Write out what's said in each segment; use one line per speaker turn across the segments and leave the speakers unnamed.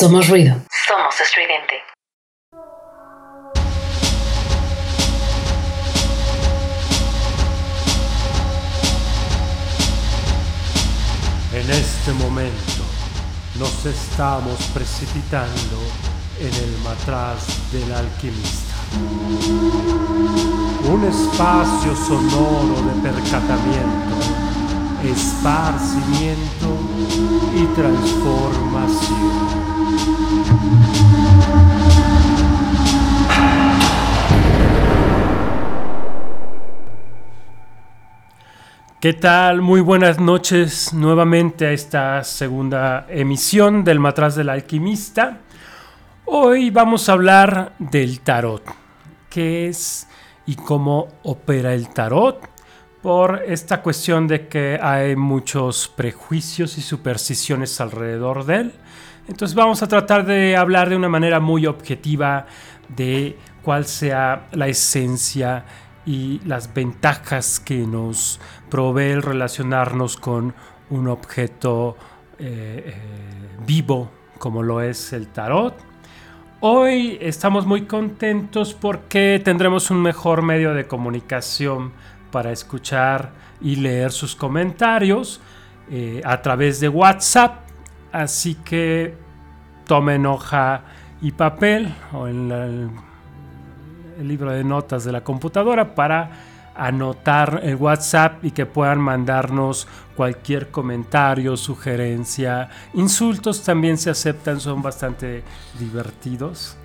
Somos ruido. Somos estridente.
En este momento nos estamos precipitando en el matraz del alquimista. Un espacio sonoro de percatamiento, esparcimiento y transformación. ¿Qué tal? Muy buenas noches nuevamente a esta segunda emisión del Matraz del Alquimista. Hoy vamos a hablar del tarot. ¿Qué es y cómo opera el tarot? Por esta cuestión de que hay muchos prejuicios y supersticiones alrededor de él. Entonces vamos a tratar de hablar de una manera muy objetiva de cuál sea la esencia y las ventajas que nos provee el relacionarnos con un objeto eh, eh, vivo como lo es el tarot. Hoy estamos muy contentos porque tendremos un mejor medio de comunicación para escuchar y leer sus comentarios eh, a través de WhatsApp. Así que tomen hoja y papel o en el libro de notas de la computadora para anotar el WhatsApp y que puedan mandarnos cualquier comentario, sugerencia. Insultos también se aceptan, son bastante divertidos.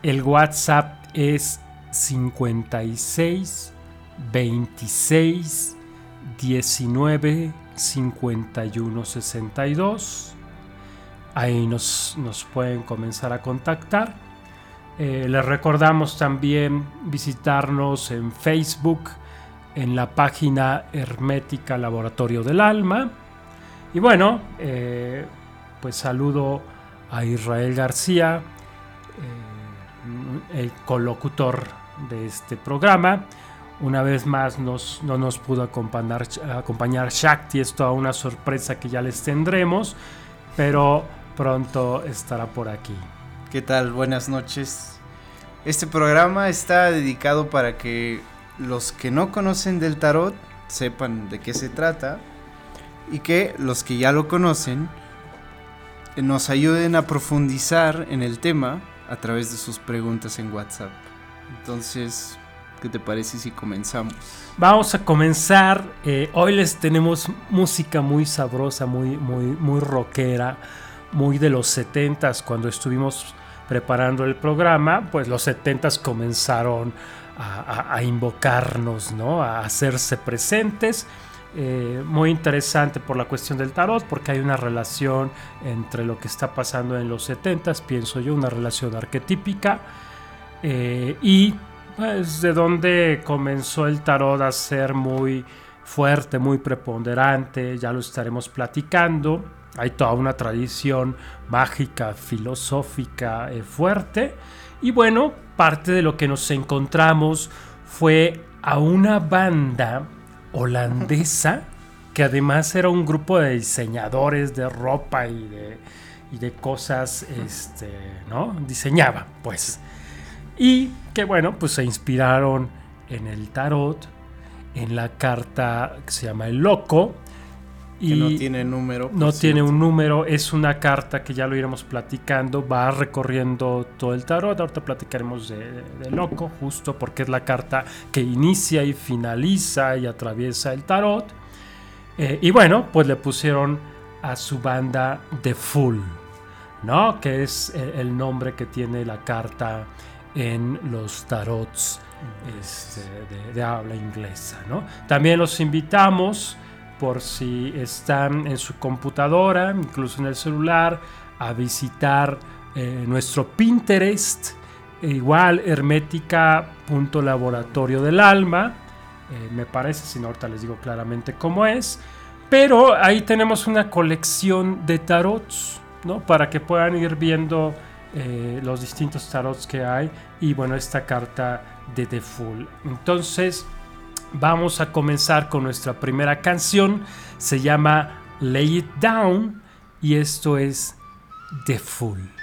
El WhatsApp es 56 26 19 51 62. Ahí nos, nos pueden comenzar a contactar. Eh, les recordamos también visitarnos en Facebook, en la página Hermética Laboratorio del Alma. Y bueno, eh, pues saludo a Israel García, eh, el colocutor de este programa. Una vez más nos, no nos pudo acompañar, acompañar Shakti, es toda una sorpresa que ya les tendremos, pero pronto estará por aquí.
¿Qué tal? Buenas noches. Este programa está dedicado para que los que no conocen del tarot sepan de qué se trata y que los que ya lo conocen nos ayuden a profundizar en el tema a través de sus preguntas en WhatsApp. Entonces, ¿qué te parece si comenzamos?
Vamos a comenzar. Eh, hoy les tenemos música muy sabrosa, muy, muy, muy rockera, muy de los 70s cuando estuvimos preparando el programa, pues los 70s comenzaron a, invocarnos, ¿no? a hacerse presentes. Eh, muy interesante por la cuestión del tarot, porque hay una relación entre lo que está pasando en los 70s, pienso yo, una relación arquetípica, eh, y pues de donde comenzó el tarot a ser muy fuerte, muy preponderante, ya lo estaremos platicando. Hay toda una tradición mágica, filosófica eh, fuerte. Y bueno, parte de lo que nos encontramos fue a una banda holandesa que además era un grupo de diseñadores de ropa y de, cosas, este, ¿no? Diseñaba, pues. Y que bueno, pues se inspiraron en el tarot, en la carta que se llama El Loco,
y no tiene número.
No tiene un número, es una carta que ya lo iremos platicando, va recorriendo todo el tarot, ahorita platicaremos de, loco, justo porque es la carta que inicia y finaliza y atraviesa el tarot. Eh, y bueno, pues le pusieron a su banda The Full, ¿no? Que es el nombre que tiene la carta en los tarots este, de, de habla inglesa, ¿no? También los invitamos por si están en su computadora, incluso en el celular, a visitar eh, nuestro Pinterest, igual hermética.laboratorio del alma, eh, me parece, si no ahorita les digo claramente cómo es, pero ahí tenemos una colección de tarots, ¿no? Para que puedan ir viendo eh, los distintos tarots que hay y bueno, esta carta de The Full. Entonces, vamos a comenzar con nuestra primera canción. Se llama Lay It Down y esto es The Fool.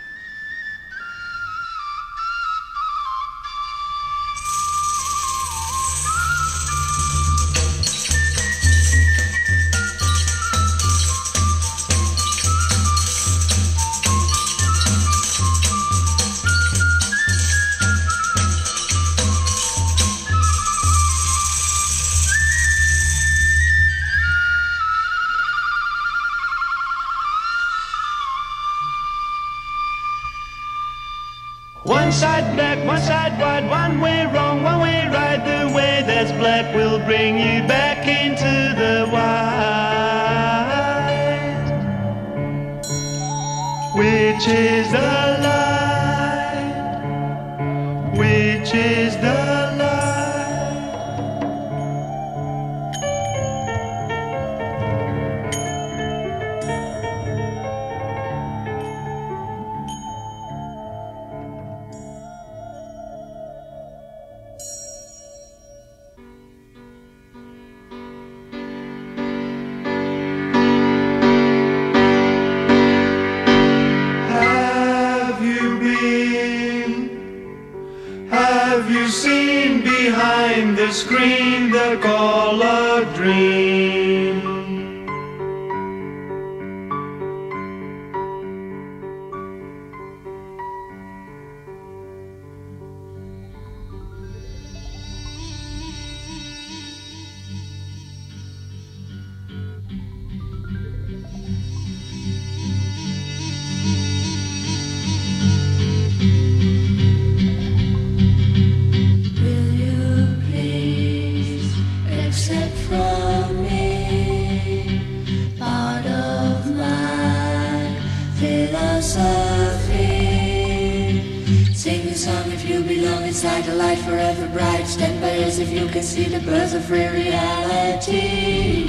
see the birds of free reality.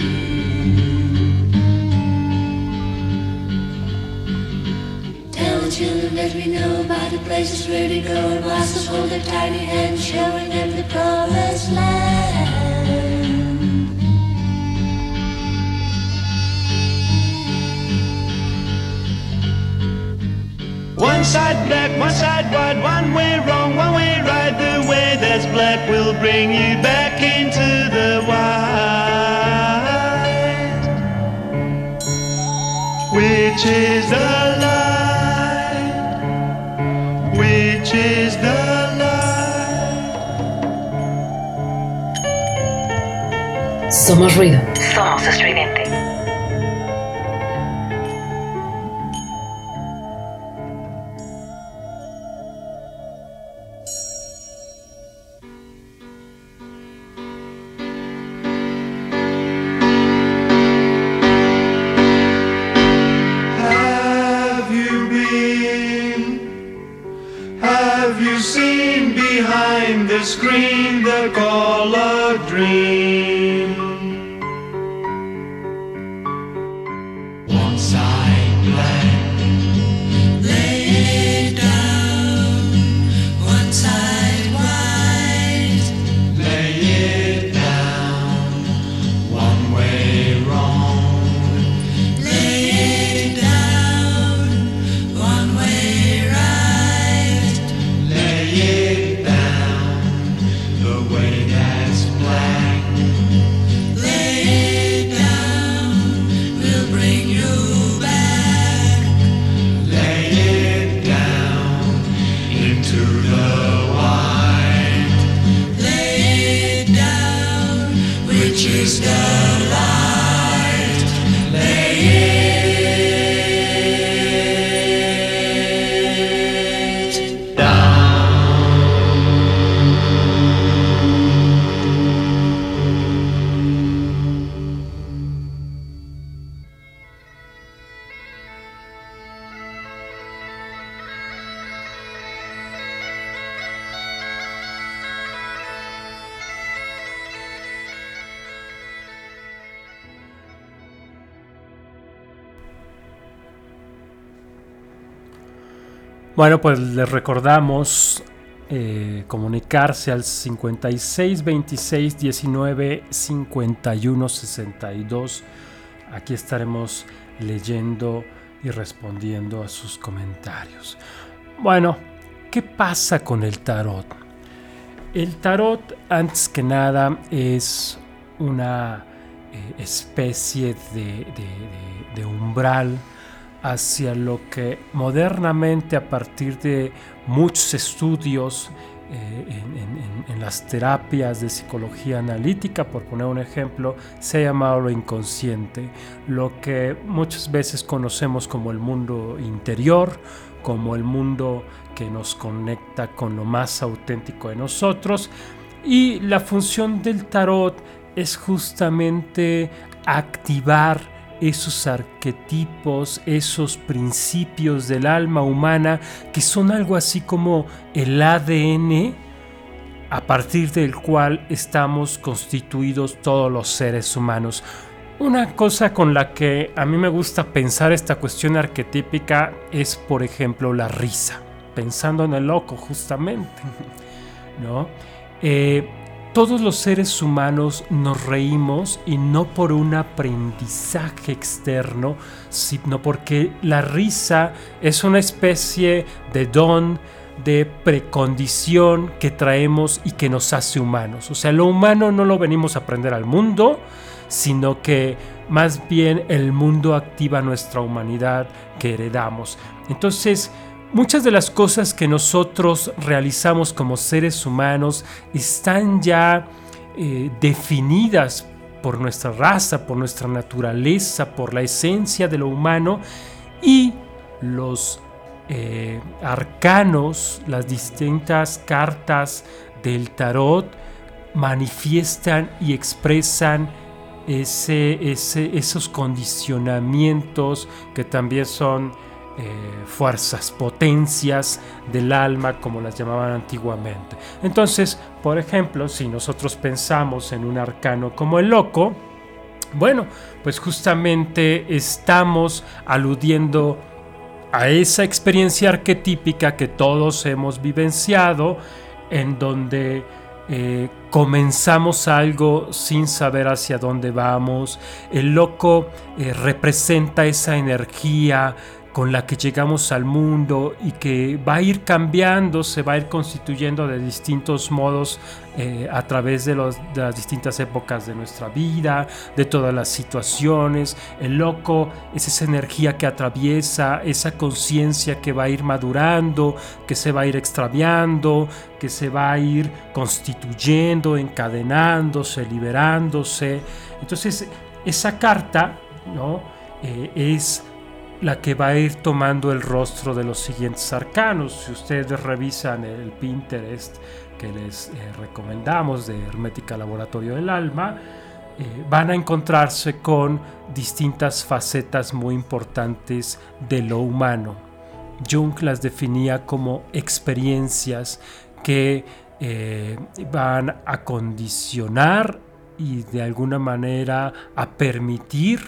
Tell the children that we know about the places where they go, and masters hold their tiny hands, showing them the promised land.
One side black, one side white, one way wrong, one way right. The way that's black will bring you back. Which is the light? Which is the light?
Somos ruido. Somos
streaming.
Bueno, pues les recordamos eh, comunicarse al 56 26 19 51 62. Aquí estaremos leyendo y respondiendo a sus comentarios. Bueno, ¿qué pasa con el tarot? El tarot, antes que nada, es una eh, especie de umbral hacia lo que modernamente a partir de muchos estudios eh, en, en- las terapias de psicología analítica, por poner un ejemplo, se ha llamado lo inconsciente, lo que muchas veces conocemos como el mundo interior, como el mundo que nos conecta con lo más auténtico de nosotros. Y la función del tarot es justamente activar esos arquetipos, esos principios del alma humana que son algo así como el ADN a partir del cual estamos constituidos todos los seres humanos. Una cosa con la que a mí me gusta pensar esta cuestión arquetípica es, por ejemplo, la risa, pensando en el loco justamente, ¿no? Eh, todos los seres humanos nos reímos y no por un aprendizaje externo, sino porque la risa es una especie de don, de precondición que traemos y que nos hace humanos. O sea, lo humano no lo venimos a aprender al mundo, sino que más bien el mundo activa nuestra humanidad que heredamos. Entonces, muchas de las cosas que nosotros realizamos como seres humanos están ya eh, definidas por nuestra raza, por nuestra naturaleza, por la esencia de lo humano y los eh, arcanos, las distintas cartas del tarot manifiestan y expresan ese, ese- esos condicionamientos que también son eh, fuerzas, potencias del alma, como las llamaban antiguamente. Entonces, por ejemplo, si nosotros pensamos en un arcano como el loco, bueno, pues justamente estamos aludiendo a esa experiencia arquetípica que todos hemos vivenciado, en donde eh, comenzamos algo sin saber hacia dónde vamos. El loco eh, representa esa energía con la que llegamos al mundo y que va a ir cambiando, se va a ir constituyendo de distintos modos eh, a través de, los- de las distintas épocas de nuestra vida, de todas las situaciones. El loco es esa energía que atraviesa, esa conciencia que va a ir madurando, que se va a ir extraviando, que se va a ir constituyendo, encadenándose, liberándose. Entonces, esa carta ¿no? Eh, es la que va a ir tomando el rostro de los siguientes arcanos. Si ustedes revisan el Pinterest que les eh, recomendamos de Hermética Laboratorio del Alma, eh, van a encontrarse con distintas facetas muy importantes de lo humano. Jung las definía como experiencias que eh, van a condicionar y de alguna manera a permitir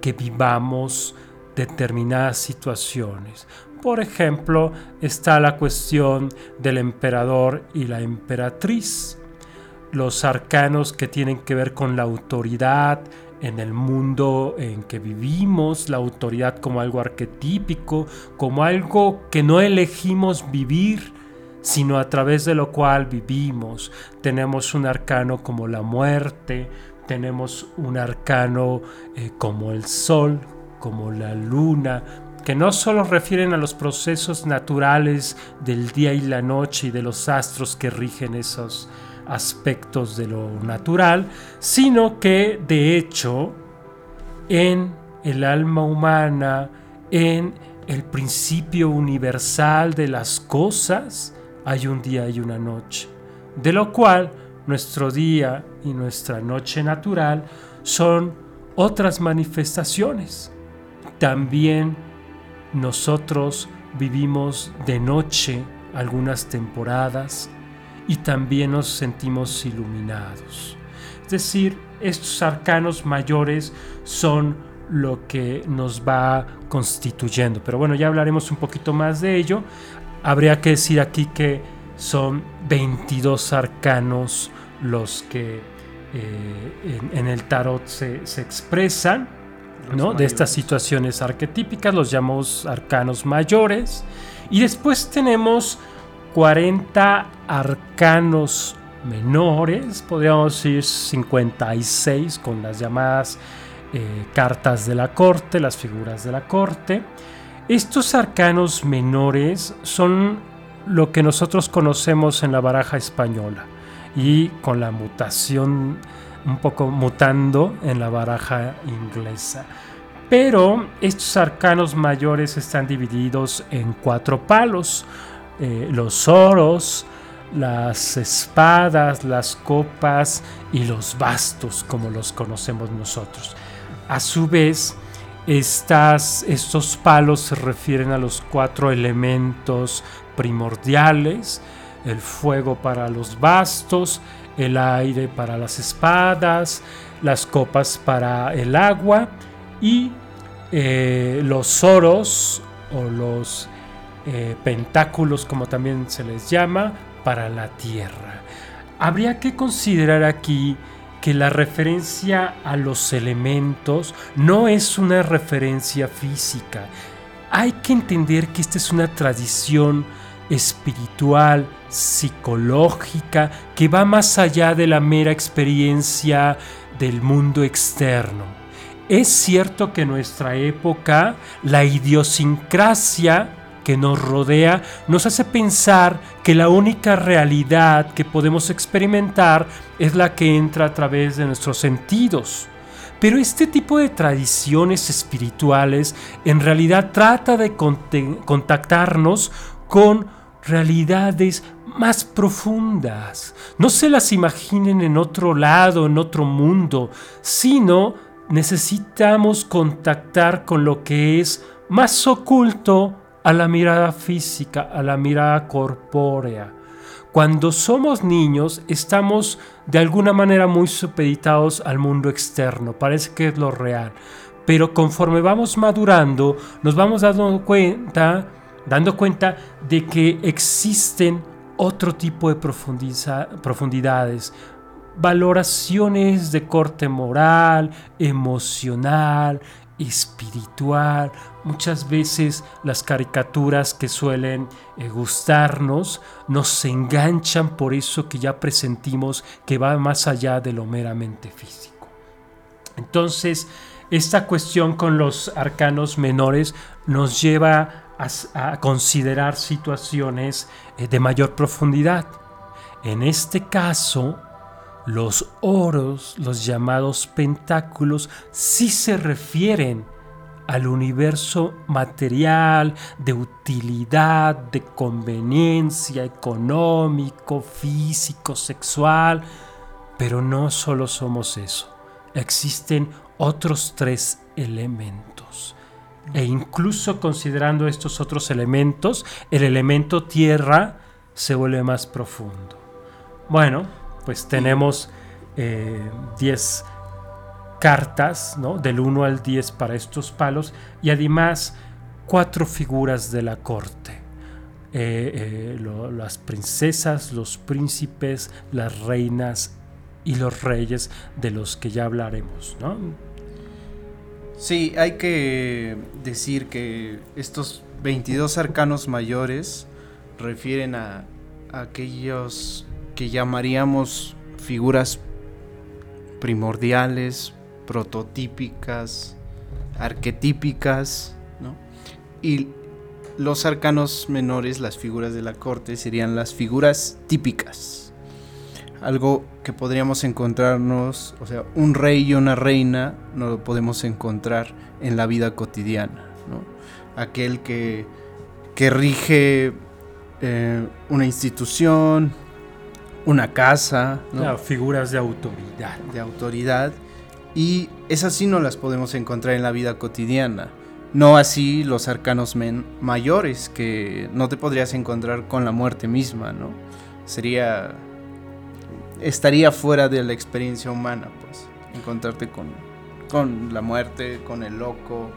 que vivamos determinadas situaciones. Por ejemplo, está la cuestión del emperador y la emperatriz, los arcanos que tienen que ver con la autoridad en el mundo en que vivimos, la autoridad como algo arquetípico, como algo que no elegimos vivir, sino a través de lo cual vivimos. Tenemos un arcano como la muerte, tenemos un arcano eh, como el sol, como la luna, que no solo refieren a los procesos naturales del día y la noche y de los astros que rigen esos aspectos de lo natural, sino que de hecho en el alma humana, en el principio universal de las cosas, hay un día y una noche, de lo cual nuestro día y nuestra noche natural son otras manifestaciones. También nosotros vivimos de noche algunas temporadas y también nos sentimos iluminados. Es decir, estos arcanos mayores son lo que nos va constituyendo. Pero bueno, ya hablaremos un poquito más de ello. Habría que decir aquí que son 22 arcanos los que eh, en, en el tarot se, se expresan. ¿No? de estas situaciones arquetípicas, los llamamos arcanos mayores. Y después tenemos 40 arcanos menores, podríamos decir 56 con las llamadas eh, cartas de la corte, las figuras de la corte. Estos arcanos menores son lo que nosotros conocemos en la baraja española y con la mutación un poco mutando en la baraja inglesa. Pero estos arcanos mayores están divididos en cuatro palos. eh, los oros, las espadas, las copas y los bastos, como los conocemos nosotros. A su vez, estas, estos palos se refieren a los cuatro elementos primordiales, el fuego para los bastos, el aire para las espadas, las copas para el agua y eh, los oros o los eh, pentáculos, como también se les llama, para la tierra. Habría que considerar aquí que la referencia a los elementos no es una referencia física. Hay que entender que esta es una tradición espiritual, psicológica, que va más allá de la mera experiencia del mundo externo. Es cierto que en nuestra época la idiosincrasia que nos rodea nos hace pensar que la única realidad que podemos experimentar es la que entra a través de nuestros sentidos. Pero este tipo de tradiciones espirituales en realidad trata de contactarnos con realidades más profundas. No se las imaginen en otro lado, en otro mundo, sino necesitamos contactar con lo que es más oculto a la mirada física, a la mirada corpórea. Cuando somos niños estamos de alguna manera muy supeditados al mundo externo, parece que es lo real. Pero conforme vamos madurando, nos vamos dando cuenta, dando cuenta de que existen otro tipo de profundidades, valoraciones de corte moral, emocional, espiritual. Muchas veces las caricaturas que suelen eh, gustarnos nos enganchan por eso que ya presentimos que va más allá de lo meramente físico. Entonces, esta cuestión con los arcanos menores nos lleva a, considerar situaciones eh, de mayor profundidad. En este caso, los oros, los llamados pentáculos, sí se refieren al universo material, de utilidad, de conveniencia económico, físico, sexual. Pero no solo somos eso. Existen otros tres elementos. E incluso considerando estos otros elementos, el elemento tierra se vuelve más profundo. Bueno, pues tenemos eh, 10 cartas, ¿no? Del 1 al 10 para estos palos y además cuatro figuras de la corte. Eh, eh, las princesas, los príncipes, las reinas y los reyes de los que ya hablaremos, ¿no?
Sí, hay que decir que estos 22 arcanos mayores refieren a, aquellos que llamaríamos figuras primordiales, prototípicas, arquetípicas, ¿no? Y los arcanos menores, las figuras de la corte, serían las figuras típicas. Algo que podríamos encontrarnos, o sea, un rey y una reina no lo podemos encontrar en la vida cotidiana, ¿no? Aquel que, que rige eh, una institución, una casa, ¿no?
Claro, figuras de autoridad.
de autoridad y esas sí no las podemos encontrar en la vida cotidiana. No así los arcanos men- mayores que no te podrías encontrar con la muerte misma, ¿no? Sería estaría fuera de la experiencia humana, pues, encontrarte con con la muerte, con el loco.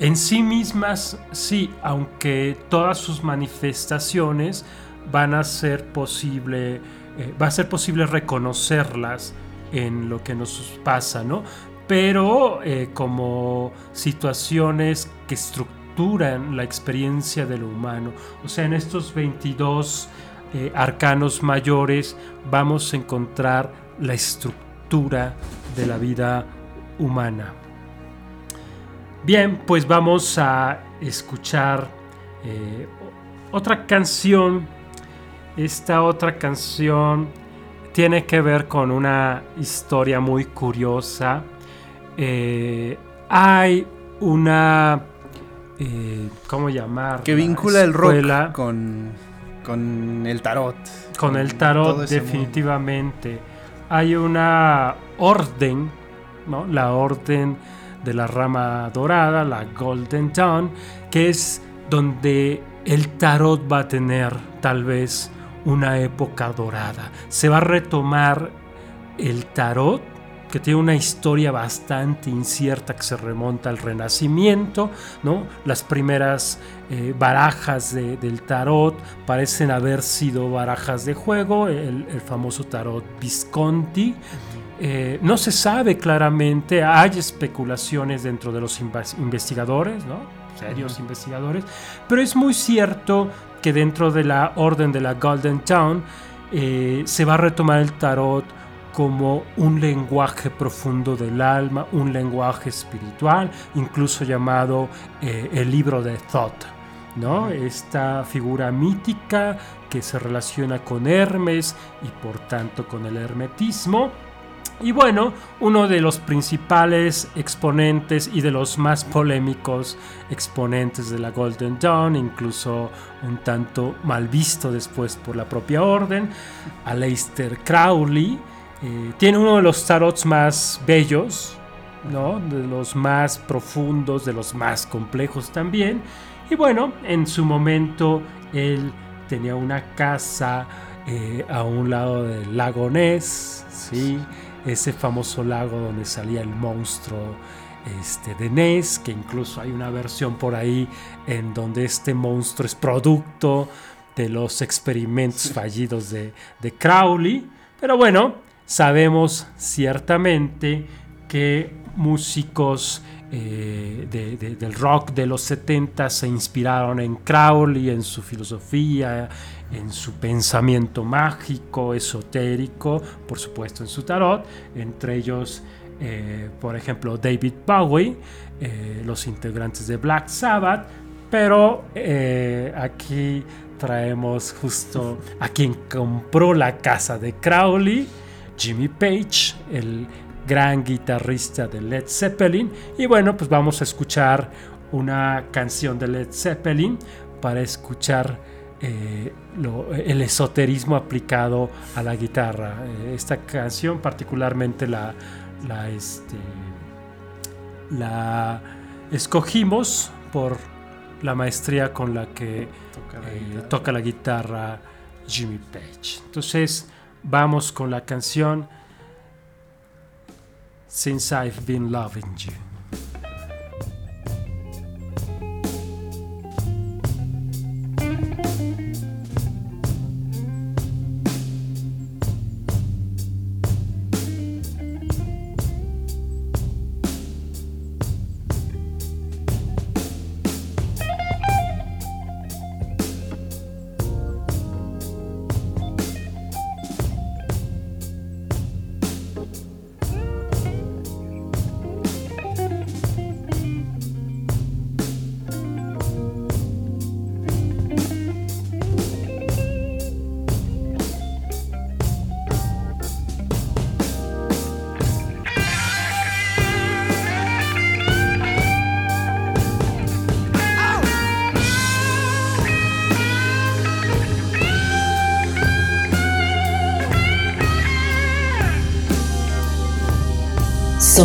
En sí mismas, sí, aunque todas sus manifestaciones van a ser posible, eh, va a ser posible reconocerlas en lo que nos pasa, ¿no? pero eh, como situaciones que estructuran la experiencia de lo humano. O sea, en estos 22 eh, arcanos mayores vamos a encontrar la estructura de la vida humana. Bien, pues vamos a escuchar eh, otra canción. Esta otra canción tiene que ver con una historia muy curiosa. Eh, hay una... eh, ¿Cómo llamar?
Que vincula el rock con, con el tarot.
Con el tarot, definitivamente. Hay una orden, ¿no? La orden de la rama dorada, la Golden Dawn, que es donde el tarot va a tener tal vez una época dorada. Se va a retomar el tarot, que tiene una historia bastante incierta que se remonta al Renacimiento, ¿no? Las primeras eh, barajas de- del tarot parecen haber sido barajas de juego, el, el famoso tarot Visconti. Eh, no se sabe claramente, hay especulaciones dentro de los investigadores, ¿no? serios investigadores, pero es muy cierto que dentro de la orden de la Golden Town eh, se va a retomar el tarot como un lenguaje profundo del alma, un lenguaje espiritual, incluso llamado eh, el libro de Thoth. ¿No? Esta figura mítica que se relaciona con Hermes y por tanto con el hermetismo. Y bueno, uno de los principales exponentes y de los más polémicos exponentes de la Golden Dawn, incluso un tanto mal visto después por la propia orden, Aleister Crowley, eh, tiene uno de los tarots más bellos, ¿no? de los más profundos, de los más complejos también. Y bueno, en su momento él tenía una casa eh, a un lado del lago Ness, ¿sí? ese famoso lago donde salía el monstruo este, de Ness, que incluso hay una versión por ahí en donde este monstruo es producto de los experimentos fallidos de, de Crowley. Pero bueno, sabemos ciertamente que músicos eh, de- de- del rock de los 70 se inspiraron en Crowley, en su filosofía, en su pensamiento mágico, esotérico, por supuesto en su tarot, entre ellos, eh, por ejemplo, David Bowie, eh, los integrantes de Black Sabbath, pero aquí traemos justo a quien compró la casa de Crowley, Jimmy Page, el gran guitarrista de Led Zeppelin. Y bueno, pues vamos a escuchar una canción de Led Zeppelin para escuchar eh, lo- el esoterismo aplicado a la guitarra. Eh, esta canción particularmente la, la, este, la escogimos por la maestría con la que
Toca la
eh,
guitarra.
toca la guitarra Jimmy Page. Entonces vamos con la canción Since I've Been Loving You.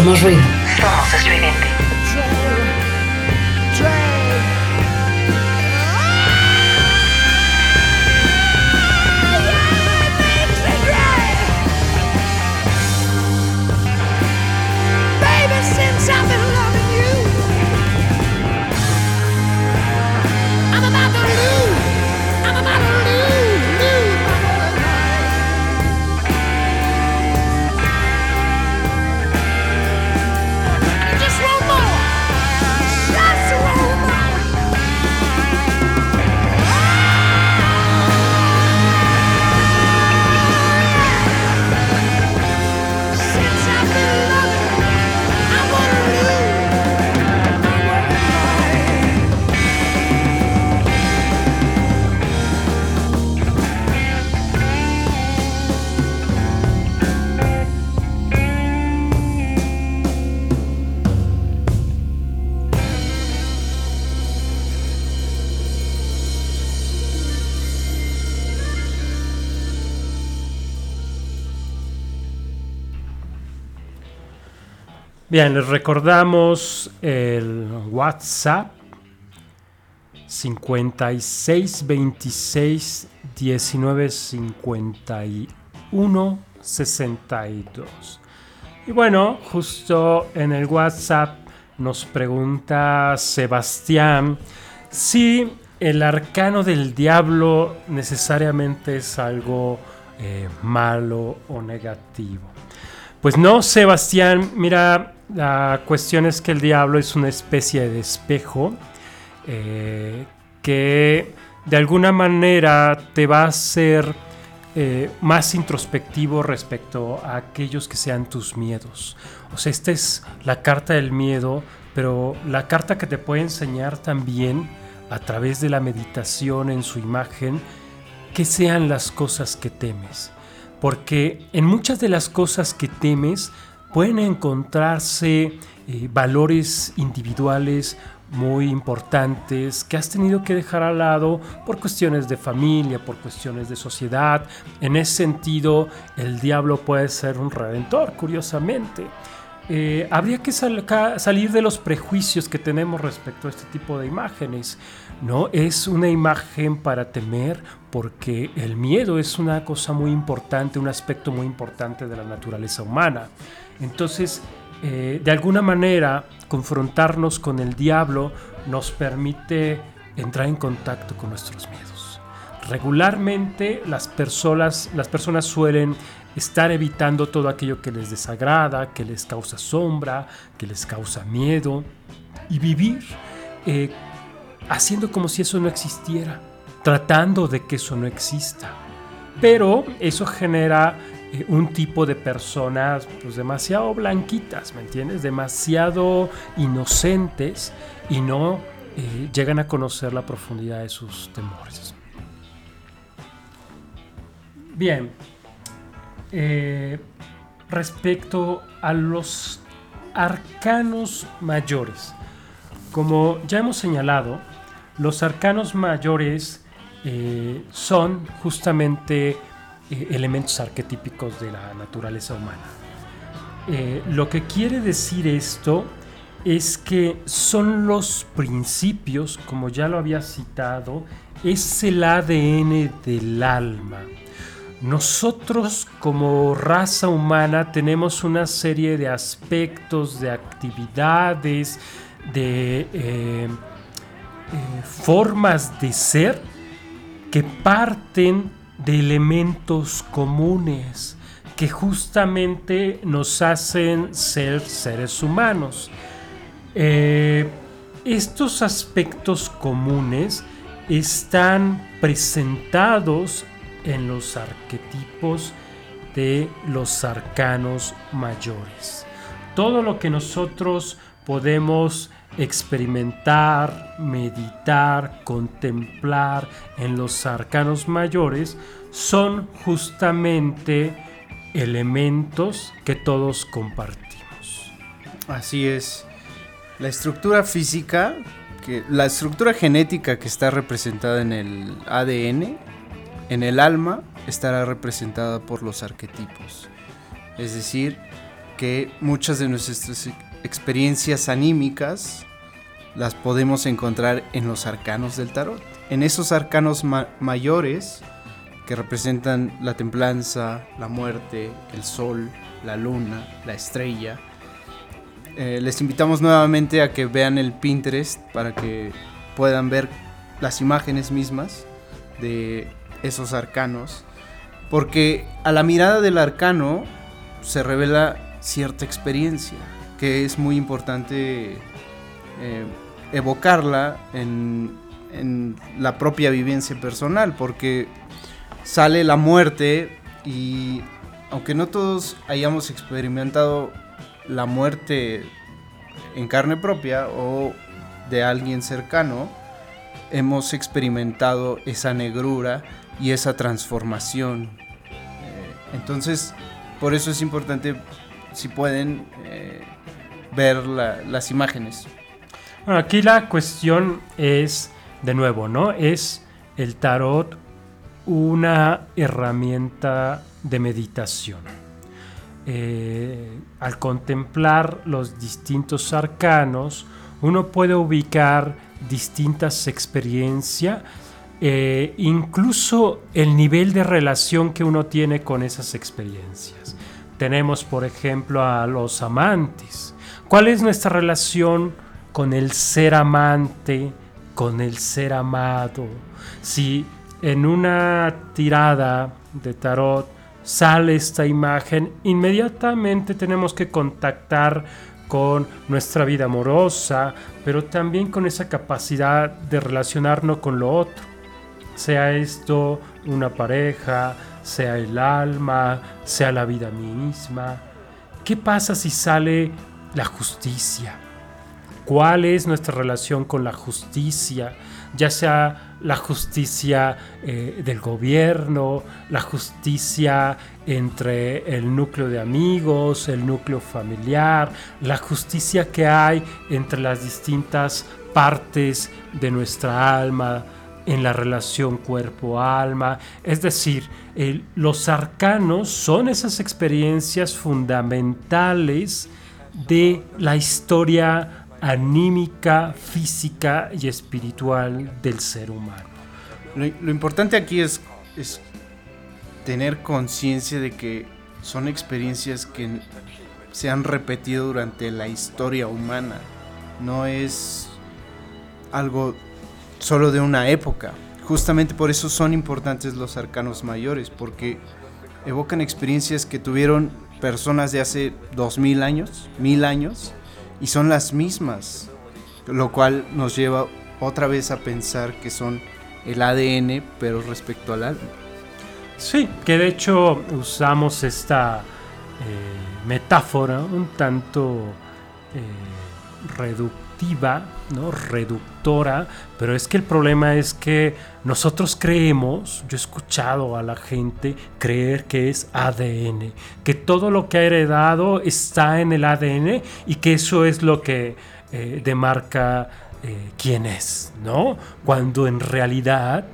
Somos ruido. Somos estridente.
Bien, les recordamos el WhatsApp 56 26 19 51 62. Y bueno, justo en el WhatsApp nos pregunta Sebastián si el arcano del diablo necesariamente es algo eh, malo o negativo. Pues no, Sebastián, mira, la cuestión es que el diablo es una especie de espejo eh, que de alguna manera te va a hacer eh, más introspectivo respecto a aquellos que sean tus miedos. O sea, esta es la carta del miedo, pero la carta que te puede enseñar también a través de la meditación en su imagen, que sean las cosas que temes. Porque en muchas de las cosas que temes pueden encontrarse eh, valores individuales muy importantes que has tenido que dejar al lado por cuestiones de familia, por cuestiones de sociedad. En ese sentido, el diablo puede ser un redentor, curiosamente. Eh, habría que salir de los prejuicios que tenemos respecto a este tipo de imágenes. No es una imagen para temer porque el miedo es una cosa muy importante, un aspecto muy importante de la naturaleza humana. Entonces, eh, de alguna manera, confrontarnos con el diablo nos permite entrar en contacto con nuestros miedos. Regularmente las personas, suelen estar evitando todo aquello que les desagrada, que les causa sombra, que les causa miedo, y vivir eh, haciendo como si eso no existiera, tratando de que eso no exista. Pero eso genera eh, un tipo de personas pues demasiado blanquitas, ¿me entiendes? Demasiado inocentes y no eh, llegan a conocer la profundidad de sus temores. Bien, eh, respecto a los arcanos mayores, como ya hemos señalado, los arcanos mayores son justamente eh, elementos arquetípicos de la naturaleza humana. Eh, lo que quiere decir esto es que son los principios, como ya lo había citado, es el ADN del alma. Nosotros como raza humana tenemos una serie de aspectos, de actividades, de eh, formas de ser que parten de elementos comunes que justamente nos hacen ser seres humanos. Eh, estos aspectos comunes están presentados en los arquetipos de los arcanos mayores. Todo lo que nosotros podemos experimentar, meditar, contemplar en los arcanos mayores son justamente elementos que todos compartimos.
Así es. La estructura física, la estructura genética que está representada en el ADN, en el alma, estará representada por los arquetipos. Es decir, que muchas de nuestras experiencias anímicas las podemos encontrar en los arcanos del tarot. En esos arcanos mayores que representan la templanza, la muerte, el sol, la luna, la estrella. Eh, les invitamos nuevamente a que vean el Pinterest para que puedan ver las imágenes mismas de esos arcanos. Porque a la mirada del arcano se revela cierta experiencia que es muy importante eh, evocarla en, la propia vivencia personal, porque sale la muerte y aunque no todos hayamos experimentado la muerte en carne propia o de alguien cercano, hemos experimentado esa negrura y esa transformación. Eh, entonces, por eso es importante, si pueden, eh, ver las imágenes.
aquí la cuestión es, de nuevo, ¿no? Es el tarot una herramienta de meditación. eh, al contemplar los distintos arcanos, uno puede ubicar distintas experiencias, eh, incluso el nivel de relación que uno tiene con esas experiencias. Tenemos, por ejemplo, a los amantes. ¿Cuál es nuestra relación con el ser amante, con el ser amado? Si en una tirada de tarot sale esta imagen, inmediatamente tenemos que contactar con nuestra vida amorosa, pero también con esa capacidad de relacionarnos con lo otro. Sea esto una pareja, sea el alma, sea la vida misma. ¿Qué pasa si sale la justicia? ¿Cuál es nuestra relación con la justicia? Ya sea la justicia eh, del gobierno, la justicia entre el núcleo de amigos, el núcleo familiar, la justicia que hay entre las distintas partes de nuestra alma, en la relación cuerpo-alma. Es decir, los arcanos son esas experiencias fundamentales de la historia anímica, física y espiritual del ser humano.
Lo, importante aquí es tener conciencia de que son experiencias que se han repetido durante la historia humana. No es algo solo de una época. Justamente por eso son importantes los arcanos mayores, porque evocan experiencias que tuvieron personas de hace dos mil años, mil años, y son las mismas, lo cual nos lleva otra vez a pensar que son el ADN, pero respecto al alma.
Sí, que de hecho usamos esta eh, metáfora un tanto eh, reductiva, ¿no? reductora, pero es que el problema es que nosotros creemos, yo he escuchado a la gente creer que es ADN, que todo lo que ha heredado está en el ADN y que eso es lo que eh, demarca eh, quién es, ¿no? Cuando en realidad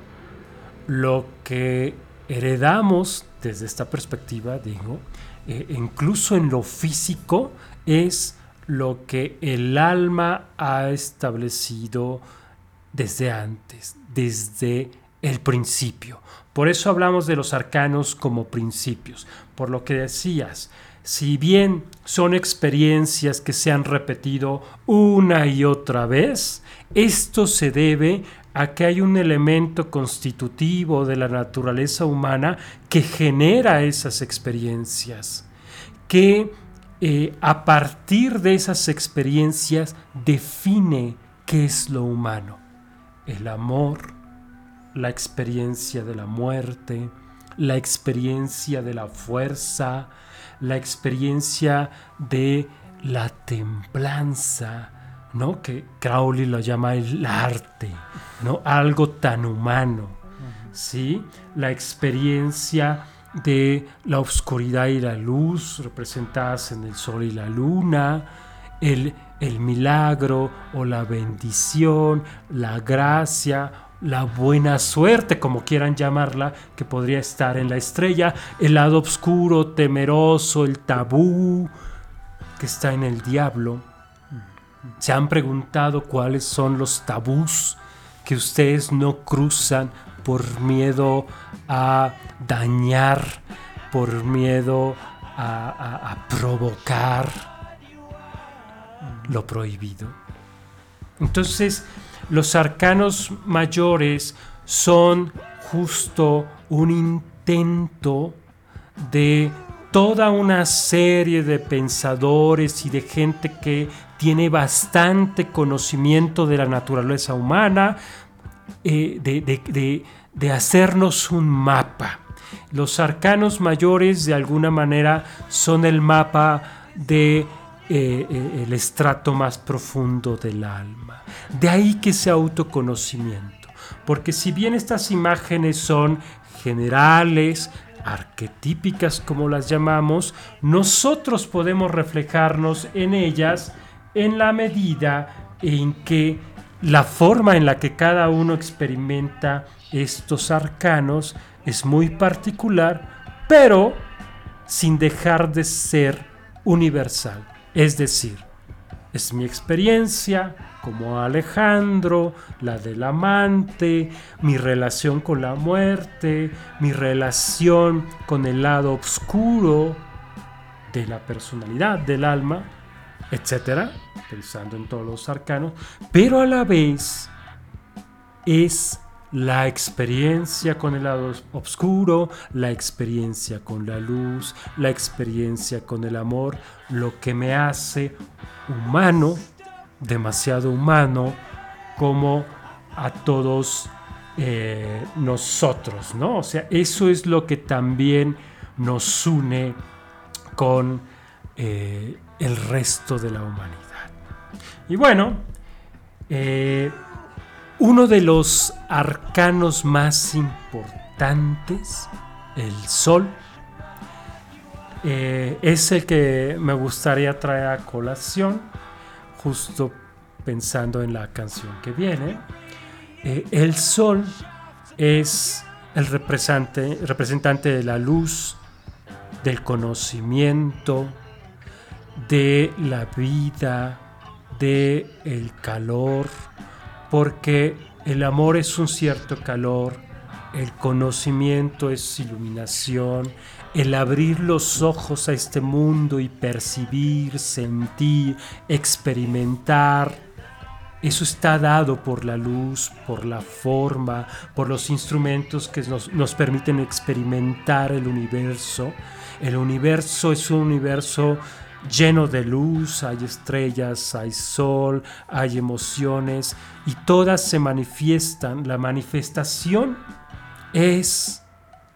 lo que heredamos desde esta perspectiva, digo, eh, incluso en lo físico, es lo que el alma ha establecido desde antes, desde el principio. Por eso hablamos de los arcanos como principios, por lo que decías, si bien son experiencias que se han repetido una y otra vez, esto se debe a que hay un elemento constitutivo de la naturaleza humana que genera esas experiencias, que eh, a partir de esas experiencias define qué es lo humano. El amor, la experiencia de la muerte, la experiencia de la fuerza, la experiencia de la templanza, ¿no? Que Crowley lo llama el arte, ¿no? Algo tan humano, ¿sí? La experiencia de la oscuridad y la luz representadas en el sol y la luna, el, el milagro o la bendición, la gracia, la buena suerte, como quieran llamarla, que podría estar en la estrella, el lado oscuro, temeroso, el tabú que está en el diablo. ¿Se han preguntado cuáles son los tabús que ustedes no cruzan por miedo a dañar, por miedo a, a- a provocar lo prohibido? Entonces, los arcanos mayores son justo un intento de toda una serie de pensadores y de gente que tiene bastante conocimiento de la naturaleza humana, eh, de, de- hacernos un mapa. Los arcanos mayores de alguna manera son el mapa de eh, eh, el estrato más profundo del alma. De ahí que ese autoconocimiento. Porque si bien estas imágenes son generales, arquetípicas como las llamamos, nosotros podemos reflejarnos en ellas en la medida en que la forma en la que cada uno experimenta estos arcanos es muy particular, pero sin dejar de ser universal. Es decir, es mi experiencia como Alejandro, la del amante, mi relación con la muerte, mi relación con el lado oscuro de la personalidad del alma, etcétera, pensando en todos los arcanos, pero a la vez es la experiencia con el lado oscuro, la experiencia con la luz, la experiencia con el amor, lo que me hace humano, demasiado humano, como a todos eh, nosotros, ¿no? O sea, eso es lo que también nos une con eh, el resto de la humanidad. Y bueno, eh, uno de los arcanos más importantes, el sol, eh, es el que me gustaría traer a colación, justo pensando en la canción que viene. Eh, el sol es el representante, representante de la luz, del conocimiento, de la vida, de el calor, porque el amor es un cierto calor, el conocimiento es iluminación, el abrir los ojos a este mundo y percibir, sentir, experimentar, eso está dado por la luz, por la forma, por los instrumentos que nos, nos, permiten experimentar el universo. El universo es un universo lleno de luz, hay estrellas, hay sol, hay emociones y todas se manifiestan. La manifestación es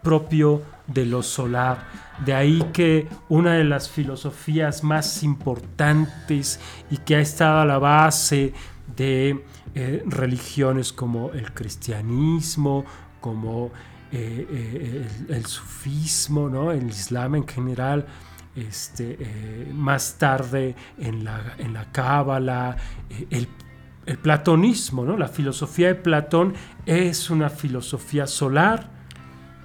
propio de lo solar. De ahí que una de las filosofías más importantes y que ha estado a la base de eh, religiones como el cristianismo, como eh, eh, el, el, sufismo, ¿no? el islam en general, este, eh, más tarde en la, en la cábala, eh, el, el, platonismo, ¿no? la filosofía de Platón es una filosofía solar,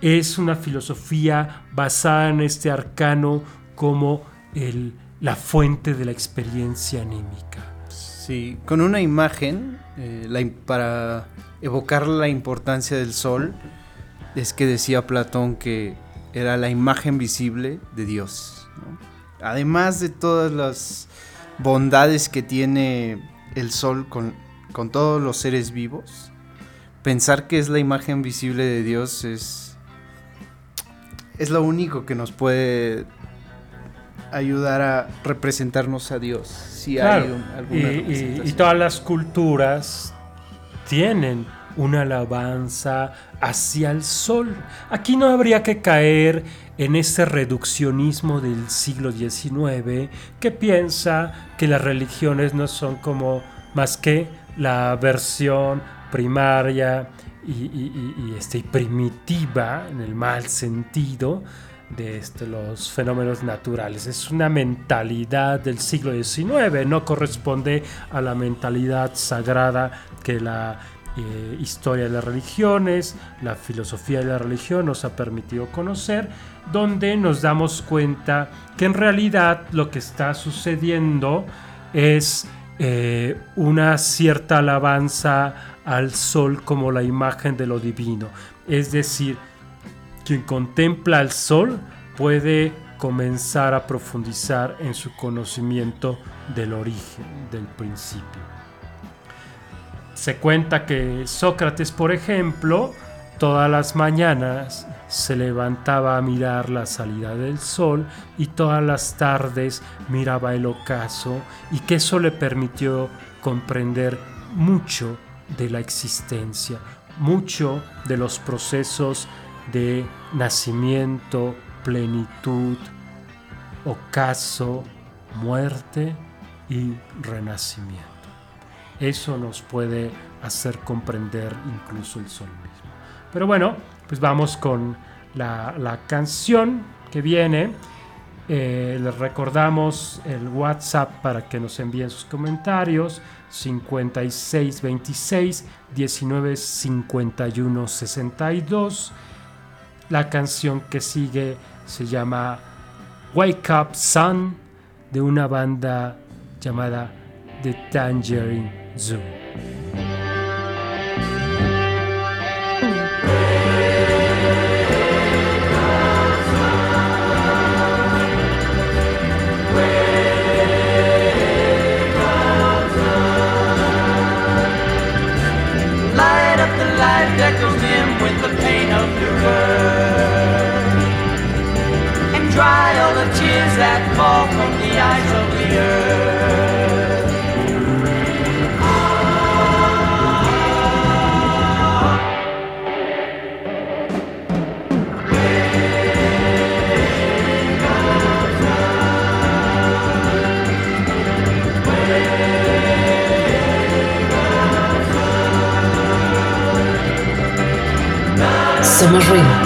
es una filosofía basada en este arcano como el, la fuente de la experiencia anímica.
Sí, con una imagen eh, la, para evocar la importancia del sol, es que decía Platón que era la imagen visible de Dios. ¿No? Además de todas las bondades que tiene el sol con, con, todos los seres vivos, pensar que es la imagen visible de Dios es, es lo único que nos puede ayudar a representarnos a Dios. Si
claro,
hay un, alguna
y, y, y todas las culturas tienen una alabanza hacia el sol. Aquí no habría que caer en ese reduccionismo del siglo XIX que piensa que las religiones no son como más que la versión primaria y, y, y este, primitiva en el mal sentido de este, los fenómenos naturales. Es una mentalidad del siglo XIX, no corresponde a la mentalidad sagrada que la eh, historia de las religiones, la filosofía de la religión nos ha permitido conocer, donde nos damos cuenta que en realidad lo que está sucediendo es eh, una cierta alabanza al sol como la imagen de lo divino. Es decir, quien contempla al sol puede comenzar a profundizar en su conocimiento del origen, del principio. Se cuenta que Sócrates, por ejemplo, todas las mañanas se levantaba a mirar la salida del sol y todas las tardes miraba el ocaso y que eso le permitió comprender mucho de la existencia, mucho de los procesos de nacimiento, plenitud, ocaso, muerte y renacimiento. Eso nos puede hacer comprender incluso el sol mismo. Pero bueno, pues vamos con la, canción que viene. Eh, les recordamos el WhatsApp para que nos envíen sus comentarios 5626 1951 62 la canción que sigue se llama Wake Up Sun de una banda llamada The Tangerine Zoo.
Light up the life that goes dim with the pain of. And dry all the tears that fall from the eyes of the earth.
Somos ruido.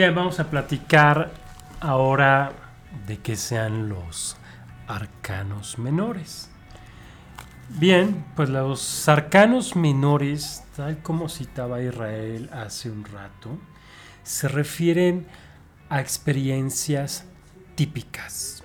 Bien, vamos a platicar ahora de qué sean los arcanos menores. Bien, pues los arcanos menores, tal como citaba Israel hace un rato, se refieren a experiencias típicas.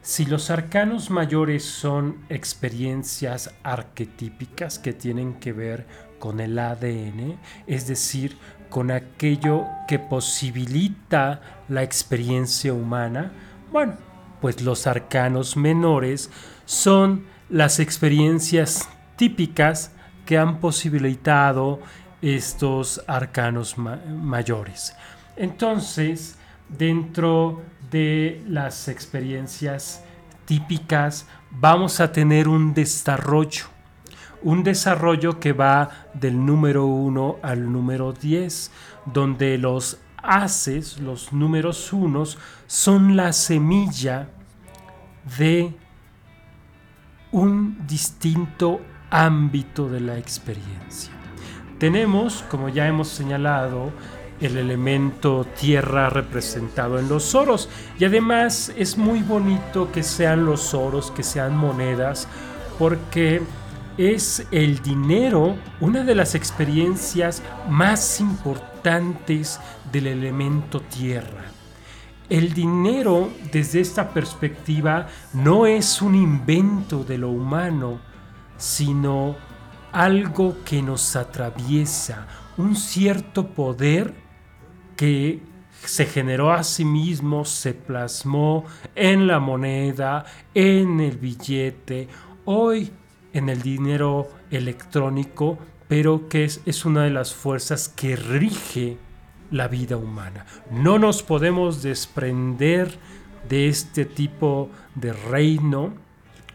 Si los arcanos mayores son experiencias arquetípicas que tienen que ver con el ADN, es decir, con aquello que posibilita la experiencia humana, bueno, pues los arcanos menores son las experiencias típicas que han posibilitado estos arcanos ma- mayores. Entonces, dentro de las experiencias típicas, vamos a tener un desarrollo. Un desarrollo que va del número 1 al número 10, donde los haces, los números unos, son la semilla de un distinto ámbito de la experiencia. Tenemos, como ya hemos señalado, el elemento tierra representado en los oros y además es muy bonito que sean los oros, que sean monedas, porque es el dinero una de las experiencias más importantes del elemento tierra. El dinero desde esta perspectiva no es un invento de lo humano, sino algo que nos atraviesa, un cierto poder que se generó a sí mismo, se plasmó en la moneda, en el billete, hoy en el dinero electrónico, pero que es, una de las fuerzas que rige la vida humana. No nos podemos desprender de este tipo de reino,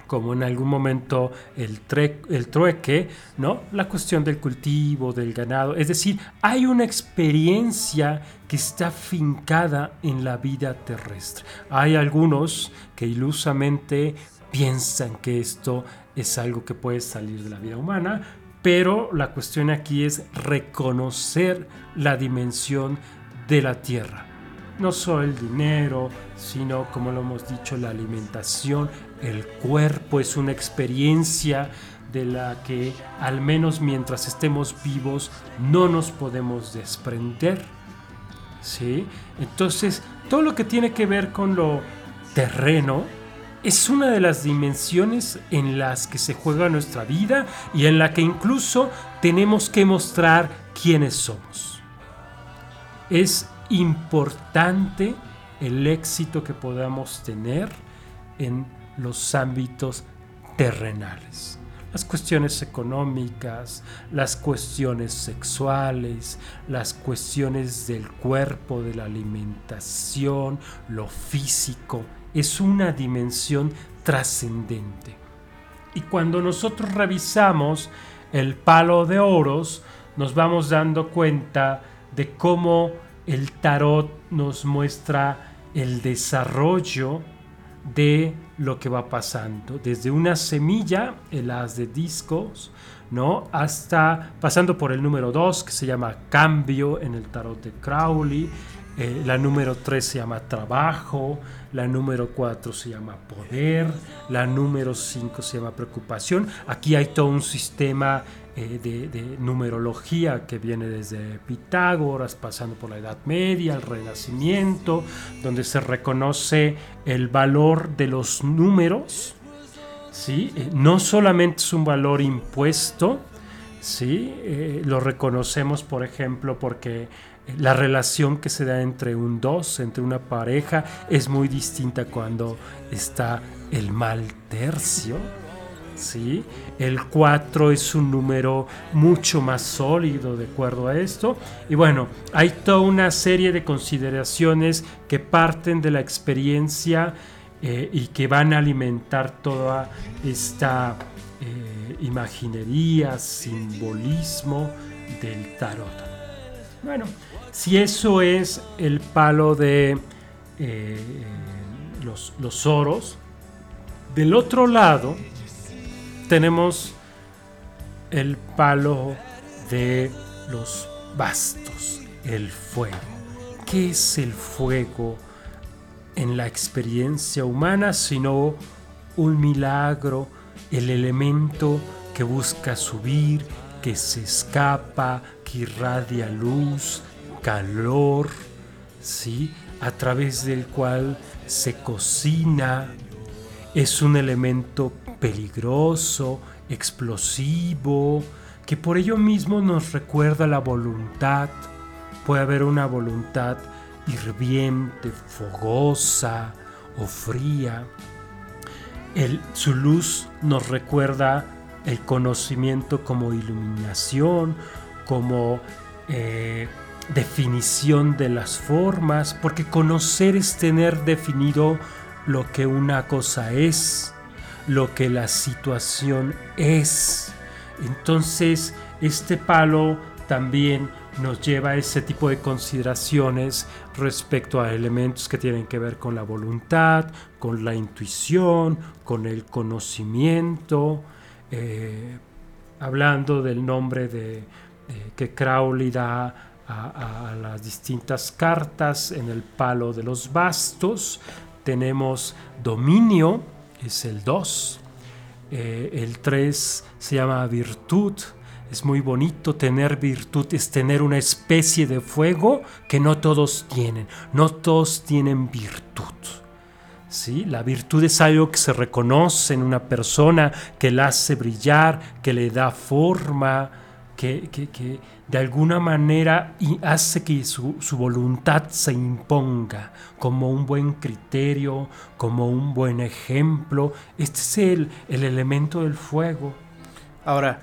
como en algún momento el, tre- el trueque, ¿no? La cuestión del cultivo, del ganado. Es decir, hay una experiencia que está fincada en la vida terrestre. Hay algunos que ilusamente piensan que esto es algo que puede salir de la vida humana, pero la cuestión aquí es reconocer la dimensión de la tierra. No solo el dinero, sino, como lo hemos dicho, la alimentación, el cuerpo es una experiencia de la que, al menos mientras estemos vivos, no nos podemos desprender. ¿Sí? Entonces, todo lo que tiene que ver con lo terreno es una de las dimensiones en las que se juega nuestra vida y en la que incluso tenemos que mostrar quiénes somos. Es importante el éxito que podamos tener en los ámbitos terrenales. Las cuestiones económicas, las cuestiones sexuales, las cuestiones del cuerpo, de la alimentación, lo físico, es una dimensión trascendente. Y cuando nosotros revisamos el palo de oros, nos vamos dando cuenta de cómo el tarot nos muestra el desarrollo de lo que va pasando, desde una semilla, el as de discos, ¿no? Hasta pasando por el número 2 que se llama cambio en el tarot de Crowley, eh, la número 3 se llama trabajo, la número 4 se llama poder, la número 5 se llama preocupación. Aquí hay todo un sistema eh, de, numerología que viene desde Pitágoras, pasando por la Edad Media, el Renacimiento, donde se reconoce el valor de los números. ¿sí? Eh, no solamente es un valor impuesto, ¿sí? Lo reconocemos, por ejemplo, porque la relación que se da entre un dos, entre una pareja, es muy distinta cuando está el mal tercio. ¿sí? El 4 es un número mucho más sólido de acuerdo a esto. Y bueno, hay toda una serie de consideraciones que parten de la experiencia eh, y que van a alimentar toda esta eh, imaginería, simbolismo del tarot. Bueno, si eso es el palo de eh, los, los oros, del otro lado tenemos el palo de los bastos, el fuego. ¿Qué es el fuego en la experiencia humana sino un milagro, el elemento que busca subir, que se escapa, que irradia luz, calor, ¿sí? a través del cual se cocina, es un elemento peligroso, explosivo, que por ello mismo nos recuerda la voluntad. Puede haber una voluntad hirviente, fogosa o fría. Su luz nos recuerda el conocimiento como iluminación, como eh, definición de las formas, porque conocer es tener definido lo que una cosa es, lo que la situación es. Entonces, este palo también nos lleva a ese tipo de consideraciones respecto a elementos que tienen que ver con la voluntad, con la intuición, con el conocimiento, eh, hablando del nombre de, que Crowley da a, las distintas cartas en el palo de los bastos. Tenemos dominio, es el 2. Eh, el 3 se llama virtud. Es muy bonito tener virtud, es tener una especie de fuego que no todos tienen. No todos tienen virtud. ¿sí? La virtud es algo que se reconoce en una persona, que la hace brillar, que le da forma, que- que de alguna manera y hace que su, su voluntad se imponga como un buen criterio, como un buen ejemplo. Este es el, el elemento del fuego.
Ahora,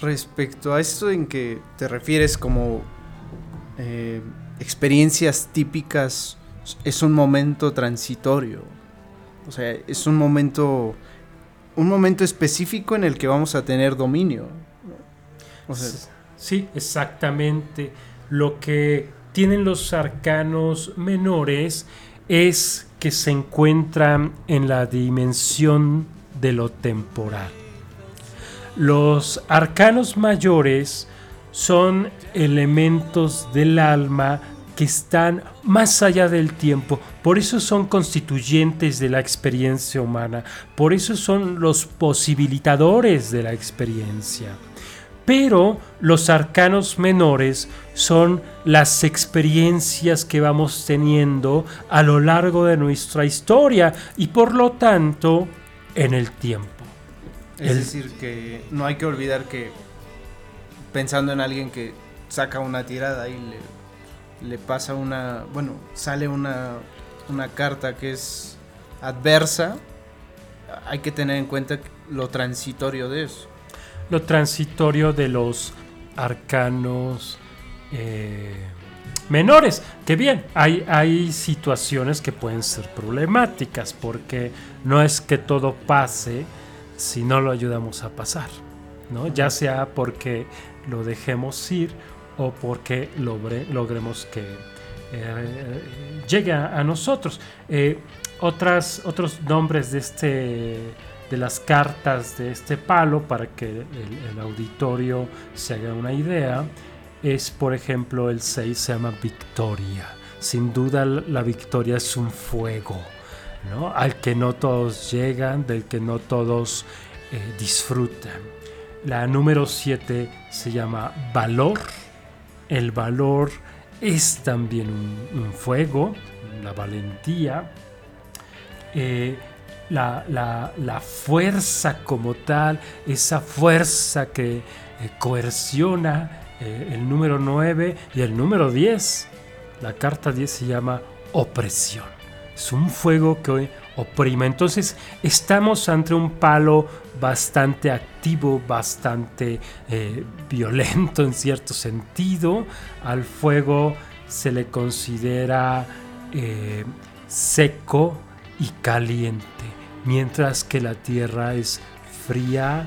respecto a esto en que te refieres como eh, experiencias típicas, es un momento transitorio. O sea, es un momento, un momento específico en el que vamos a tener dominio. O sea,
Sí, exactamente. Lo que tienen los arcanos menores es que se encuentran en la dimensión de lo temporal. Los arcanos mayores son elementos del alma que están más allá del tiempo, por eso son constituyentes de la experiencia humana, por eso son los posibilitadores de la experiencia. Pero los arcanos menores son las experiencias que vamos teniendo a lo largo de nuestra historia y por lo tanto en el tiempo.
es
el-
decir, que no hay que olvidar que pensando en alguien que saca una tirada y le, le pasa una, bueno, sale una, una carta que es adversa, hay que tener en cuenta lo transitorio de eso.
Lo transitorio de los arcanos eh, menores. Que bien, hay, hay situaciones que pueden ser problemáticas porque no es que todo pase si no lo ayudamos a pasar. ¿no? Ya sea porque lo dejemos ir o porque logre- logremos que eh, llegue a, a nosotros. Eh, otras, otros nombres de este de las cartas de este palo para que el, auditorio se haga una idea es por ejemplo el 6 se llama victoria. Sin duda la victoria es un fuego ¿no? al que no todos llegan del que no todos eh, disfrutan. La número 7 se llama valor. El valor es también un, un fuego la valentía. Eh, la, la- fuerza como tal, esa fuerza que eh, coerciona eh, el número 9 y el número 10. La carta 10 se llama opresión. Es un fuego que oprime. Entonces estamos ante un palo bastante activo, bastante eh, violento en cierto sentido. Al fuego se le considera seco y caliente, mientras que la tierra es fría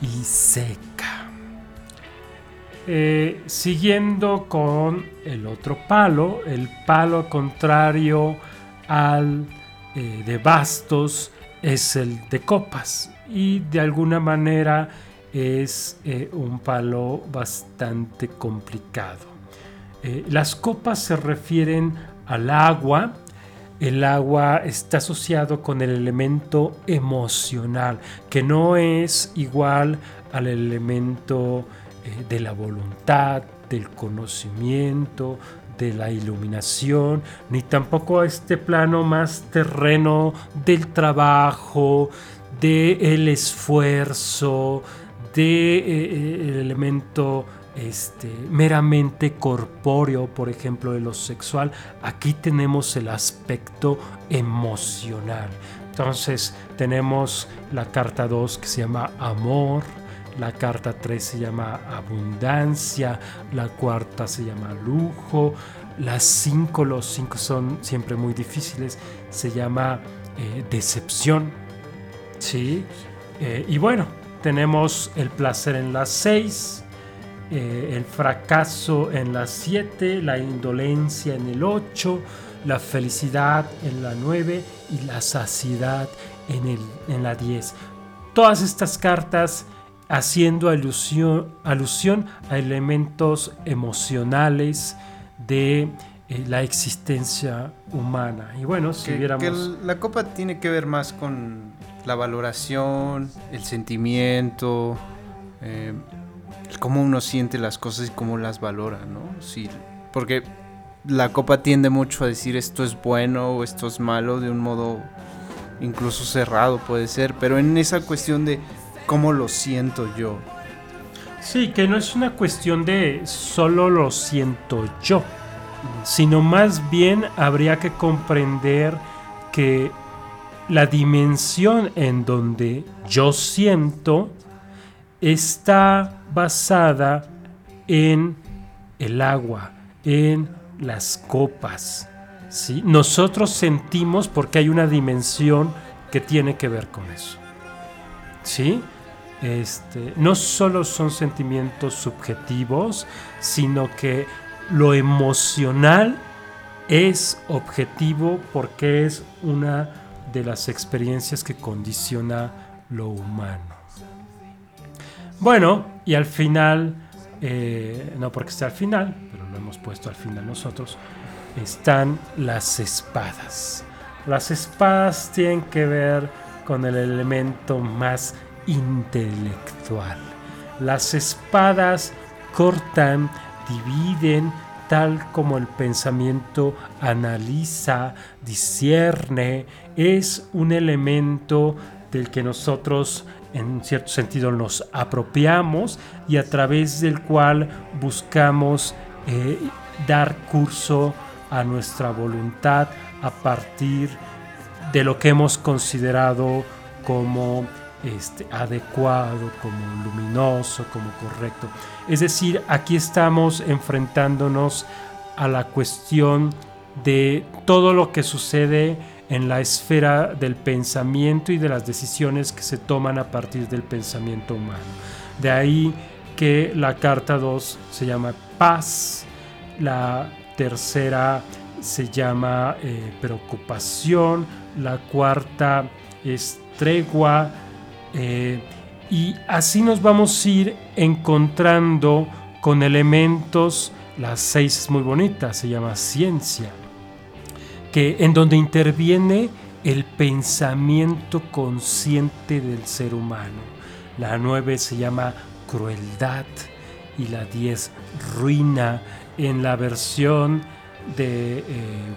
y seca. Eh, siguiendo con el otro palo, el palo contrario al eh, de bastos es el de copas y de alguna manera es eh, un palo bastante complicado. Las copas se refieren al agua. El agua está asociado con el elemento emocional, que no es igual al elemento eh, de la voluntad, del conocimiento, de la iluminación, ni tampoco a este plano más terreno del trabajo, del esfuerzo, del elemento este, meramente corpóreo, por ejemplo, de lo sexual. Aquí tenemos el aspecto emocional. Entonces tenemos la carta 2 que se llama amor, la carta 3 se llama abundancia, la cuarta se llama lujo, las 5, los 5 son siempre muy difíciles, se llama eh, decepción. ¿sí? Eh, y bueno, tenemos el placer en las 6, eh, el fracaso en las 7, la indolencia en el 8, la felicidad en la 9 y la saciedad en, el, en la 10. Todas estas cartas haciendo alusión, alusión a elementos emocionales de eh, la existencia humana. Y bueno, si
Que,
viéramos...
que la copa tiene que ver más con la valoración, el sentimiento, eh, cómo uno siente las cosas y cómo las valora, ¿no? Sí, porque la copa tiende mucho a decir esto es bueno o esto es malo de un modo incluso cerrado puede ser, pero en esa cuestión de cómo lo siento yo.
Sí, que no es una cuestión de solo lo siento yo, sino más bien habría que comprender que la dimensión en donde yo siento está basada en el agua, en las copas. ¿sí? Nosotros sentimos porque hay una dimensión que tiene que ver con eso. ¿Sí? Este, no solo son sentimientos subjetivos, sino que lo emocional es objetivo porque es una de las experiencias que condiciona lo humano. Bueno, y al final, eh, no porque esté al final, pero lo hemos puesto al final nosotros, están las espadas. Las espadas tienen que ver con el elemento más intelectual. Las espadas cortan, dividen, tal como el pensamiento analiza, discierne, es un elemento del que nosotros en cierto sentido nos apropiamos y a través del cual buscamos eh, dar curso a nuestra voluntad a partir de lo que hemos considerado como este, adecuado, como luminoso, como correcto. Es decir, aquí estamos enfrentándonos a la cuestión de todo lo que sucede en la esfera del pensamiento y de las decisiones que se toman a partir del pensamiento humano. De ahí que la carta 2 se llama paz, la tercera se llama eh, preocupación, la cuarta es tregua, eh, y así nos vamos a ir encontrando con elementos, la 6 es muy bonita, se llama ciencia, que en donde interviene el pensamiento consciente del ser humano. La 9 se llama crueldad y la 10 ruina. En la versión de eh,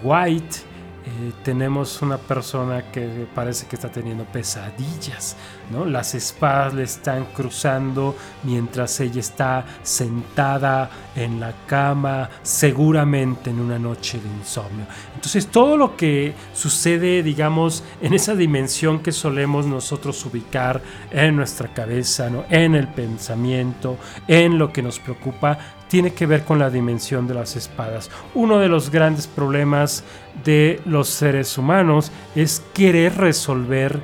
White eh, tenemos una persona que parece que está teniendo pesadillas, ¿no? Las espadas le están cruzando mientras ella está sentada en la cama, seguramente en una noche de insomnio. Entonces todo lo que sucede, digamos, en esa dimensión que solemos nosotros ubicar en nuestra cabeza, ¿no? en el pensamiento, en lo que nos preocupa, tiene que ver con la dimensión de las espadas. Uno de los grandes problemas de los seres humanos es querer resolver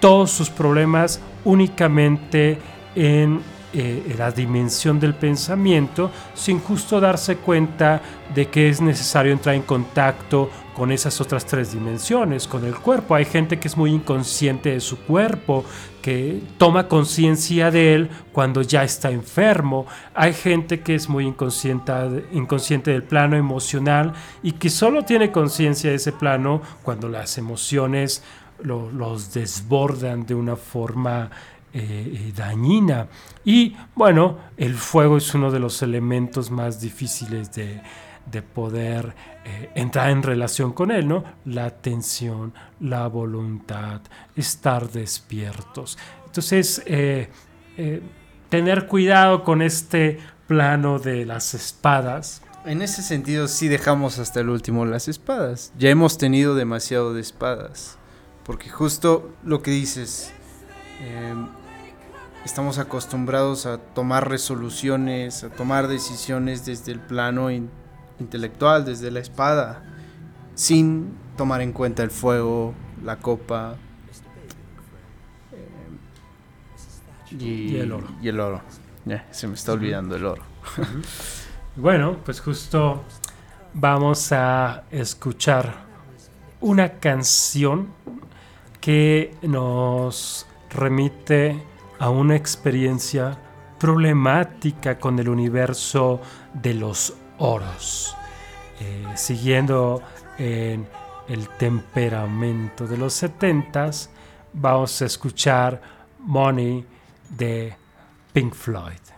todos sus problemas únicamente en eh, la dimensión del pensamiento sin justo darse cuenta de que es necesario entrar en contacto con esas otras tres dimensiones, con el cuerpo. Hay gente que es muy inconsciente de su cuerpo, que toma conciencia de él cuando ya está enfermo. Hay gente que es muy inconsciente, inconsciente del plano emocional y que solo tiene conciencia de ese plano cuando las emociones lo- los desbordan de una forma eh, eh, dañina. Y bueno, el fuego es uno de los elementos más difíciles de, de poder eh, entrar en relación con él, ¿no? La atención, la voluntad, estar despiertos. Entonces, eh, eh, tener cuidado con este plano de las espadas.
En ese sentido sí dejamos hasta el último las espadas. Ya hemos tenido demasiado de espadas. Porque justo lo que dices, eh, estamos acostumbrados a tomar resoluciones, a tomar decisiones desde el plano intelectual, desde la espada, sin tomar en cuenta el fuego, la copa eh, y,
Y el oro.
y el oro. Se me está olvidando el oro.
Bueno, pues justo vamos a escuchar una canción que nos remite a una experiencia problemática con el universo de los oros. Eh, siguiendo en el temperamento de los setentas, vamos a escuchar Money de Pink Floyd.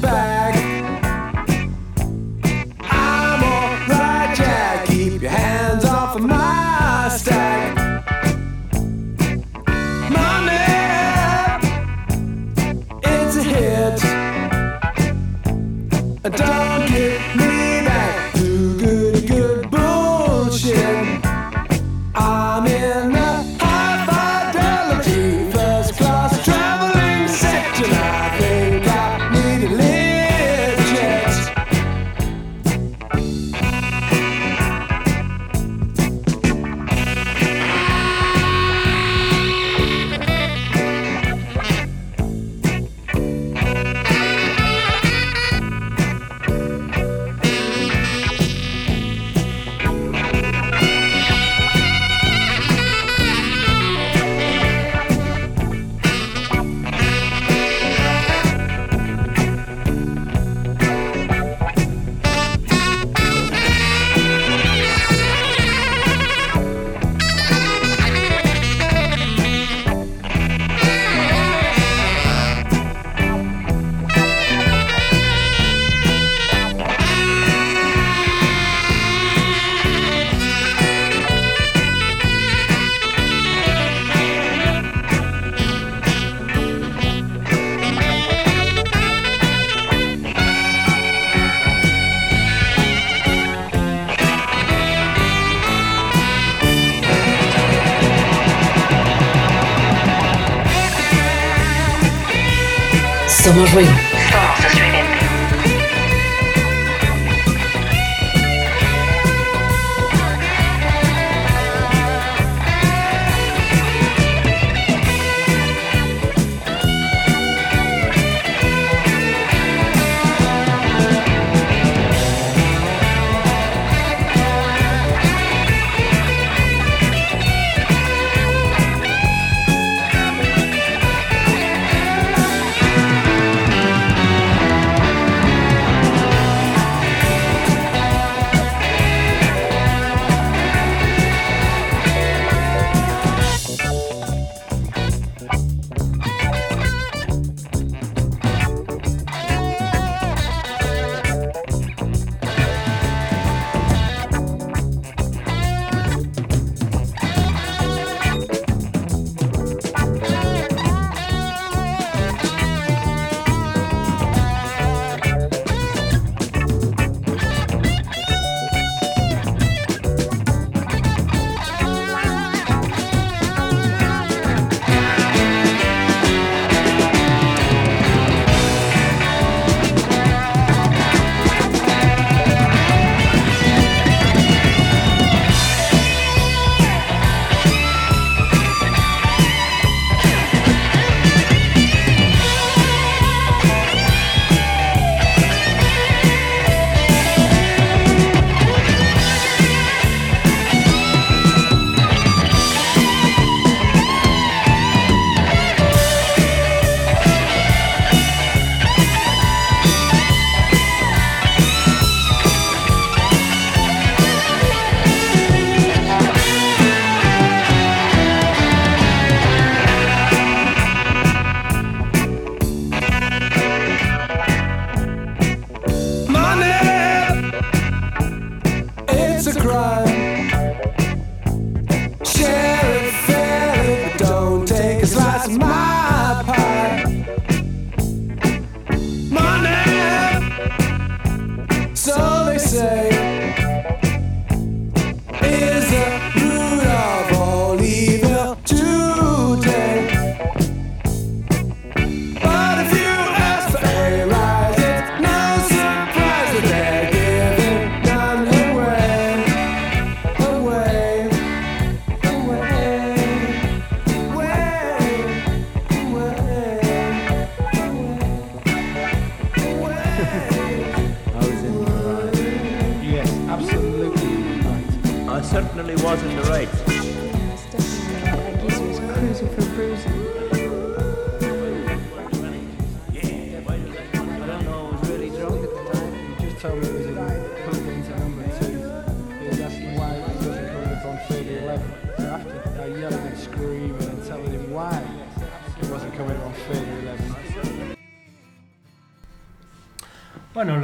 Back.
Somos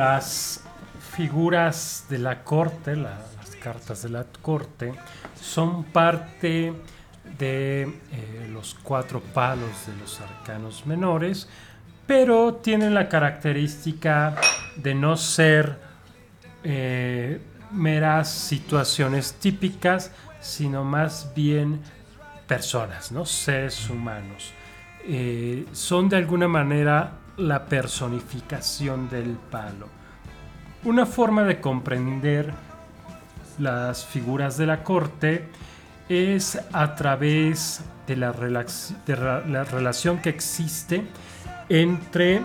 las figuras de la corte, la- las cartas de la corte, son parte de eh, los cuatro palos de los arcanos menores, pero tienen la característica de no ser eh, meras situaciones típicas, sino más bien personas, ¿no? seres humanos. Eh, son de alguna manera la personificación del palo. Una forma de comprender las figuras de la corte es a través de la, relación que existe entre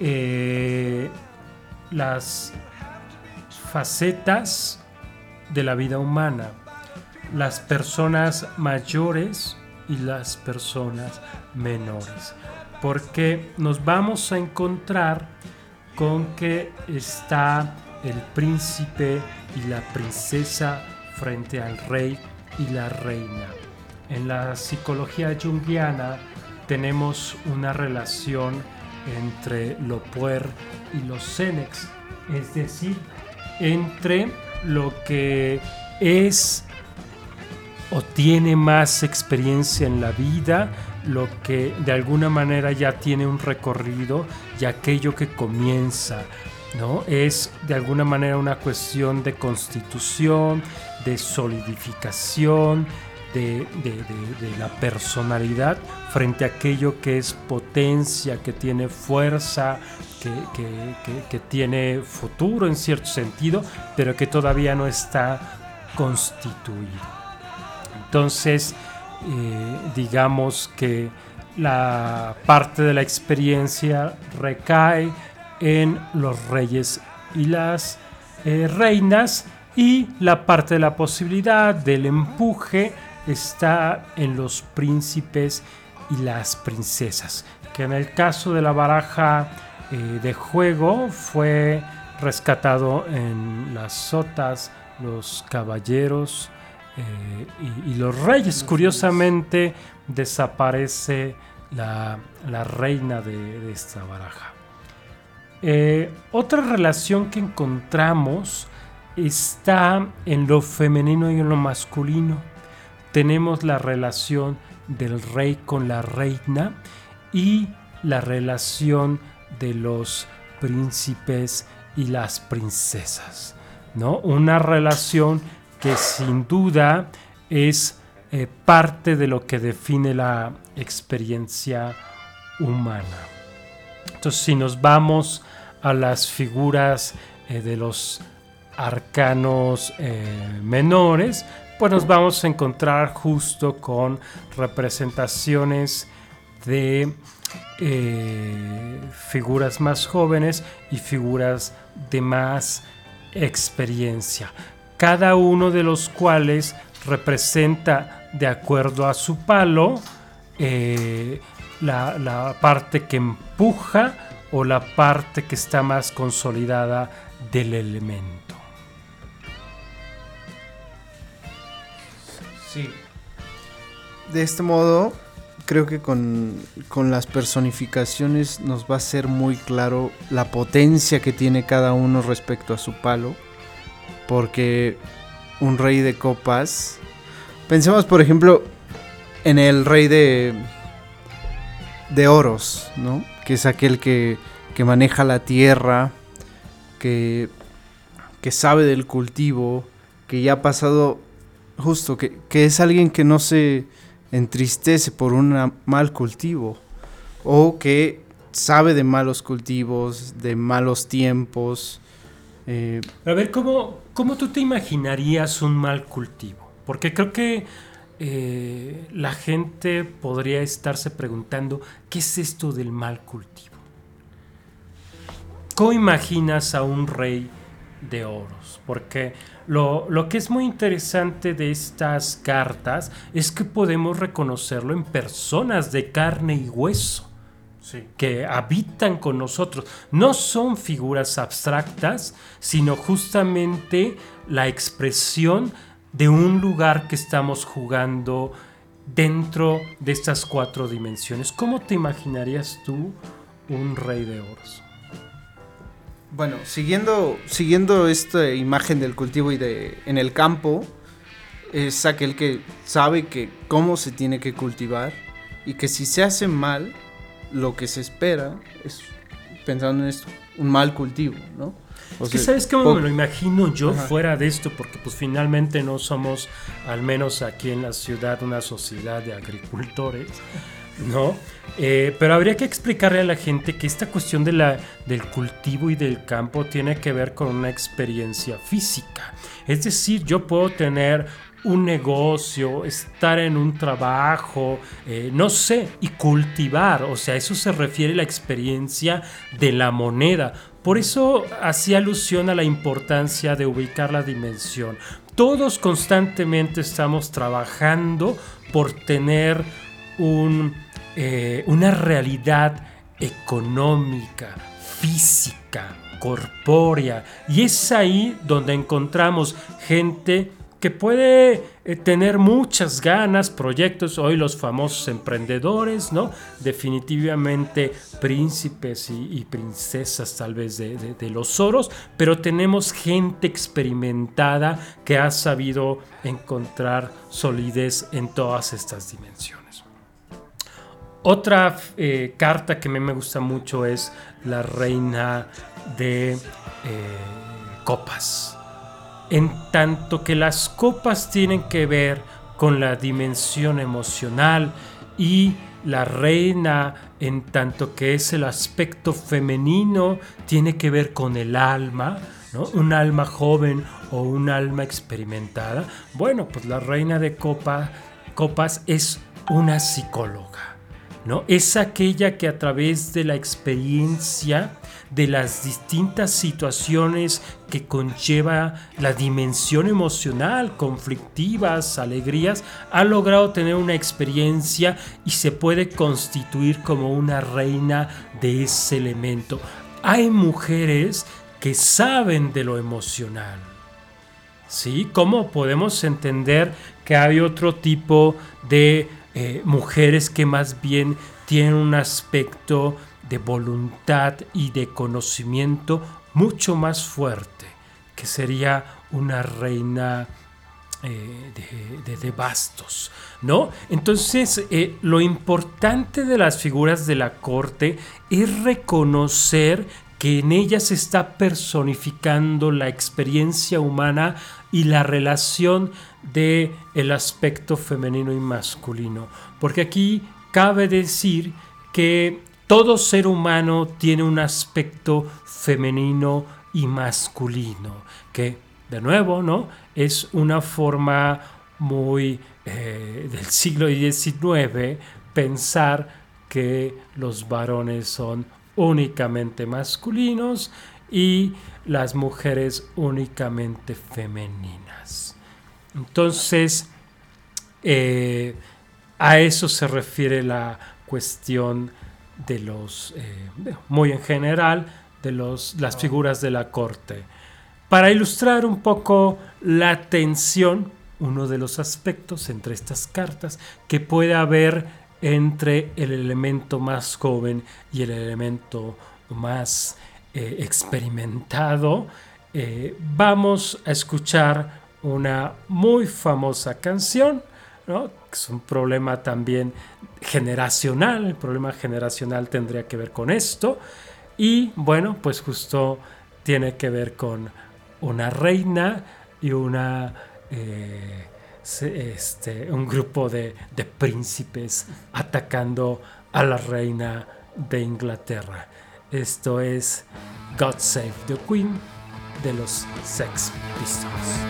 eh, las facetas de la vida humana, las personas mayores y las personas menores, porque nos vamos a encontrar con que está el príncipe y la princesa frente al rey y la reina. En la psicología junguiana tenemos una relación entre lo puer y los senex, es decir, entre lo que es o tiene más experiencia en la vida, lo que de alguna manera ya tiene un recorrido y aquello que comienza, ¿no? Es de alguna manera una cuestión de constitución, de solidificación, de, de- la personalidad frente a aquello que es potencia, que tiene fuerza, que- que- que tiene futuro en cierto sentido, pero que todavía no está constituido. Entonces, eh, digamos que la parte de la experiencia recae en los reyes y las eh, reinas y la parte de la posibilidad del empuje está en los príncipes y las princesas, que en el caso de la baraja eh, de juego fue rescatado en las sotas, los caballeros, eh, y, los reyes. Curiosamente desaparece la, reina de, de esta baraja. Eh, otra relación que encontramos está en lo femenino y en lo masculino. Tenemos la relación del rey con la reina y la relación de los príncipes y las princesas. ¿no? Una relación que sin duda es eh, parte de lo que define la experiencia humana. Entonces, si nos vamos a las figuras eh, de los arcanos eh, menores, pues nos vamos a encontrar justo con representaciones de figuras más jóvenes y figuras de más experiencia, cada uno de los cuales representa de acuerdo a su palo eh, la, la parte que empuja o la parte que está más consolidada del elemento.
Sí. De este modo, creo que con, con las personificaciones nos va a ser muy claro la potencia que tiene cada uno respecto a su palo. Porque un rey de copas, pensemos por ejemplo en el rey de de oros, ¿no? Que es aquel que, que maneja la tierra, que, que sabe del cultivo, que ya ha pasado justo, que, que es alguien que no se entristece por un mal cultivo, o que sabe de malos cultivos, de malos tiempos. eh,
A ver, ¿cómo, ¿cómo tú te imaginarías un mal cultivo? Porque creo que eh, la gente podría estarse preguntando, ¿qué es esto del mal cultivo? ¿Cómo imaginas a un rey de oros? Porque lo, lo que es muy interesante de estas cartas es que podemos reconocerlo en personas de carne y hueso que habitan con nosotros. No son figuras abstractas, sino justamente la expresión de un lugar que estamos jugando dentro de estas cuatro dimensiones. ¿Cómo te imaginarías tú un rey de oros?
Bueno, siguiendo, siguiendo esta imagen del cultivo y de en el campo, es aquel que sabe que cómo se tiene que cultivar y que si se hace mal, lo que se espera es, pensando en esto, un mal cultivo, ¿no? O
Es que
sea,
sabes cómo me lo imagino yo
Ajá.
fuera de esto, porque pues finalmente no somos, al menos aquí en la ciudad, una sociedad de agricultores, ¿no? Eh, pero habría que explicarle a la gente que esta cuestión de la, del cultivo y del campo tiene que ver con una experiencia física. Es decir, yo puedo tener un negocio, estar en un trabajo, eh, no sé, y cultivar. O sea, eso se refiere a la experiencia de la moneda. Por eso hacía alusión a la importancia de ubicar la dimensión. Todos constantemente estamos trabajando por tener un, eh, una realidad económica, física, corpórea. Y es ahí donde encontramos gente que puede eh, tener muchas ganas, proyectos, hoy los famosos emprendedores, ¿no? Definitivamente príncipes y, princesas tal vez de los oros, pero tenemos gente experimentada que ha sabido encontrar solidez en todas estas dimensiones. Otra eh, carta que a mí me gusta mucho es la reina de eh, copas. En tanto que las copas tienen que ver con la dimensión emocional y la reina, en tanto que es el aspecto femenino, tiene que ver con el alma, ¿no? Un alma joven o un alma experimentada. Bueno, pues la reina de copa, copas es una psicóloga. ¿no? Es aquella que a través de la experiencia de las distintas situaciones que conlleva la dimensión emocional, conflictivas, alegrías, ha logrado tener una experiencia y se puede constituir como una reina de ese elemento. Hay mujeres que saben de lo emocional. ¿Sí? ¿Cómo podemos entender que hay otro tipo de eh, mujeres que más bien tienen un aspecto de voluntad y de conocimiento mucho más fuerte, que sería una reina eh, de, de- bastos, ¿no? Entonces, eh, lo importante de las figuras de la corte es reconocer que en ellas se está personificando la experiencia humana y la relación de el aspecto femenino y masculino, porque aquí cabe decir que todo ser humano tiene un aspecto femenino y masculino, que de nuevo, ¿no? Es una forma muy eh, del siglo XIX pensar que los varones son únicamente masculinos y las mujeres únicamente femeninas. Entonces, eh, a eso se refiere la cuestión de los, eh, muy en general, de los, las figuras de la corte. Para ilustrar un poco la tensión, uno de los aspectos entre estas cartas que puede haber entre el elemento más joven y el elemento más eh, experimentado, eh, vamos a escuchar una muy famosa canción, ¿no? Es un problema también generacional, el problema generacional tendría que ver con esto. Y bueno, pues justo tiene que ver con una reina y una eh, este, un grupo de, de príncipes atacando a la reina de Inglaterra. Esto es God Save the Queen de los Sex Pistols.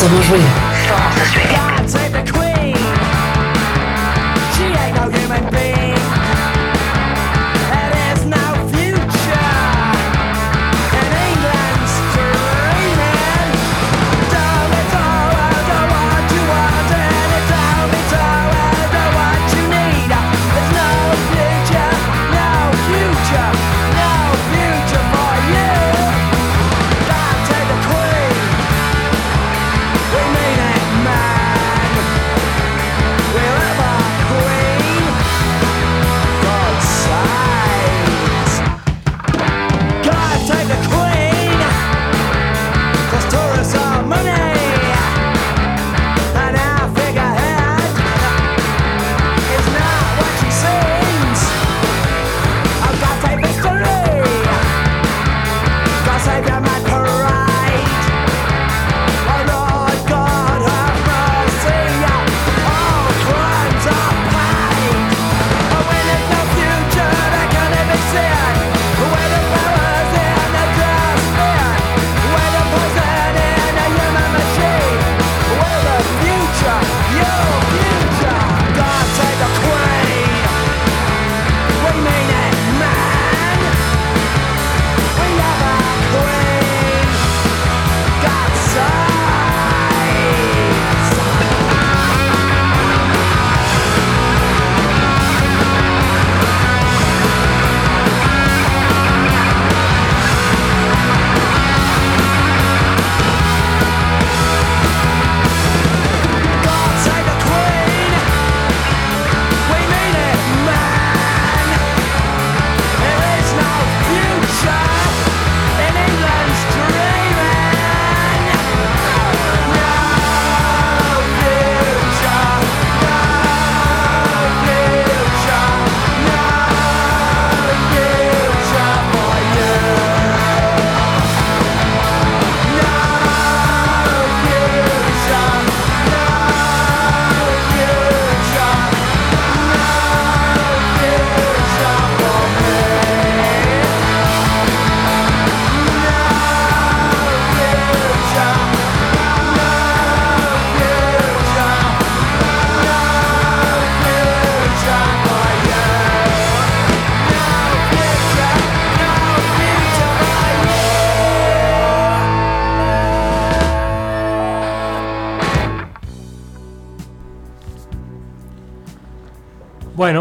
Bomb.
Somos ruido. Somos estridente.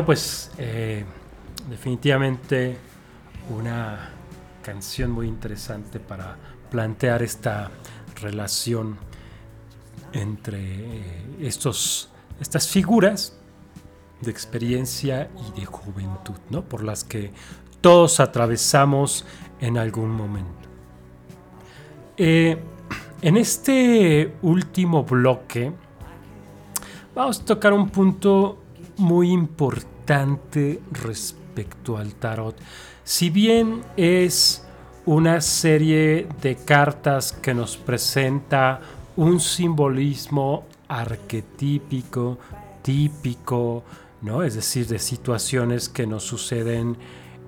Pues eh, definitivamente una canción muy interesante para plantear esta relación entre eh, estos, estas figuras de experiencia y de juventud, ¿no? Por las que todos atravesamos en algún momento. Eh, en este último bloque vamos a tocar un punto muy importante respecto al tarot. Si bien es una serie de cartas que nos presenta un simbolismo arquetípico, típico, ¿no? Es decir, de situaciones que nos suceden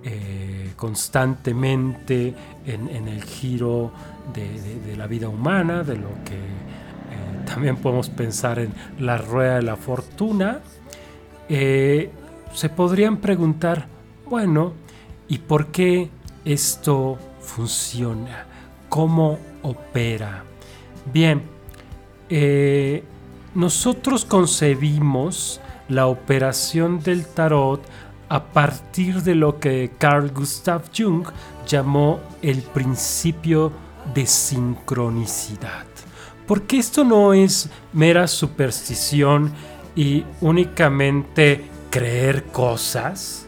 eh, constantemente en, el giro de la vida humana, de lo que eh, también podemos pensar en la rueda de la fortuna. Eh, se podrían preguntar, bueno, ¿y por qué esto funciona? ¿Cómo opera? Bien, eh, nosotros concebimos la operación del tarot a partir de lo que Carl Gustav Jung llamó el principio de sincronicidad. Porque esto no es mera superstición y únicamente creer cosas.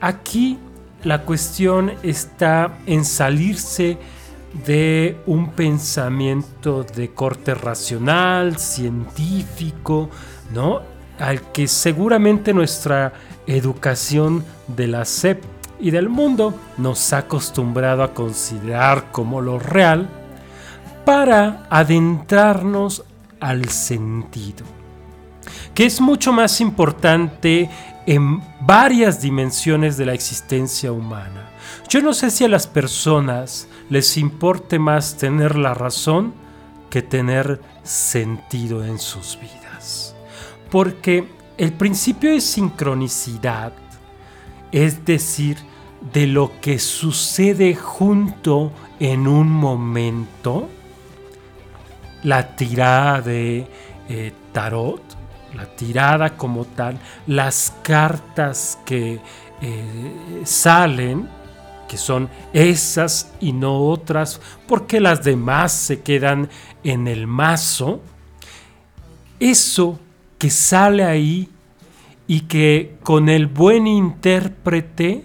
Aquí la cuestión está en salirse de un pensamiento de corte racional, científico, ¿no? Al que seguramente nuestra educación de la SEP y del mundo nos ha acostumbrado a considerar como lo real para adentrarnos al sentido, que es mucho más importante en varias dimensiones de la existencia humana. Yo no sé si a las personas les importe más tener la razón que tener sentido en sus vidas. Porque el principio de sincronicidad, es decir, de lo que sucede junto en un momento, la tirada de eh, tarot, la tirada como tal, las cartas que eh, salen, que son esas y no otras, porque las demás se quedan en el mazo, eso que sale ahí y que con el buen intérprete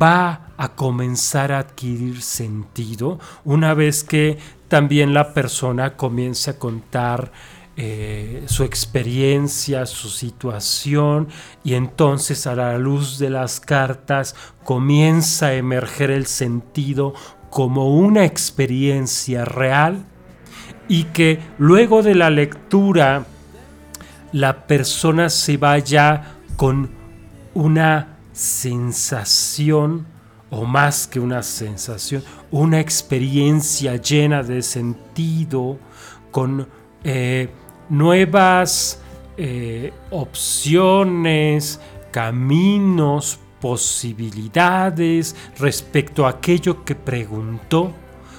va a comenzar a adquirir sentido una vez que también la persona comience a contar eh, su experiencia, su situación, y entonces a la luz de las cartas comienza a emerger el sentido como una experiencia real y que luego de la lectura la persona se vaya con una sensación o más que una sensación, una experiencia llena de sentido, con eh, nuevas eh, opciones, caminos, posibilidades respecto a aquello que preguntó,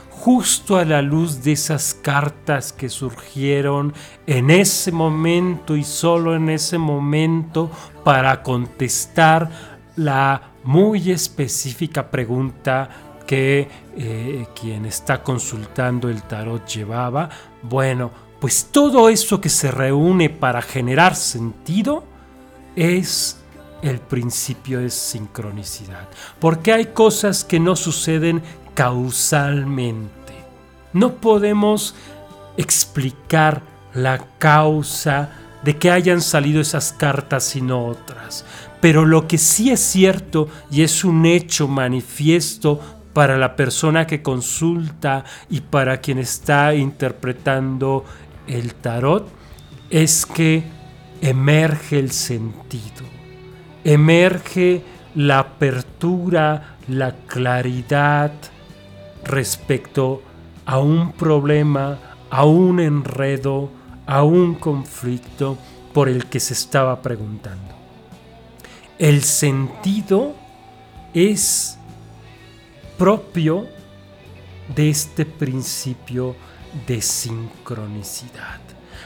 justo a la luz de esas cartas que surgieron en ese momento y solo en ese momento para contestar la muy específica pregunta que eh, quien está consultando el tarot llevaba. Bueno, pues todo eso que se reúne para generar sentido es el principio de sincronicidad. Porque hay cosas que no suceden causalmente. No podemos explicar la causa de que hayan salido esas cartas y no otras. Pero lo que sí es cierto y es un hecho manifiesto para la persona que consulta y para quien está interpretando el tarot es que emerge el sentido, emerge la apertura, la claridad respecto a un problema, a un enredo, a un conflicto por el que se estaba preguntando. El sentido es propio de este principio de sincronicidad.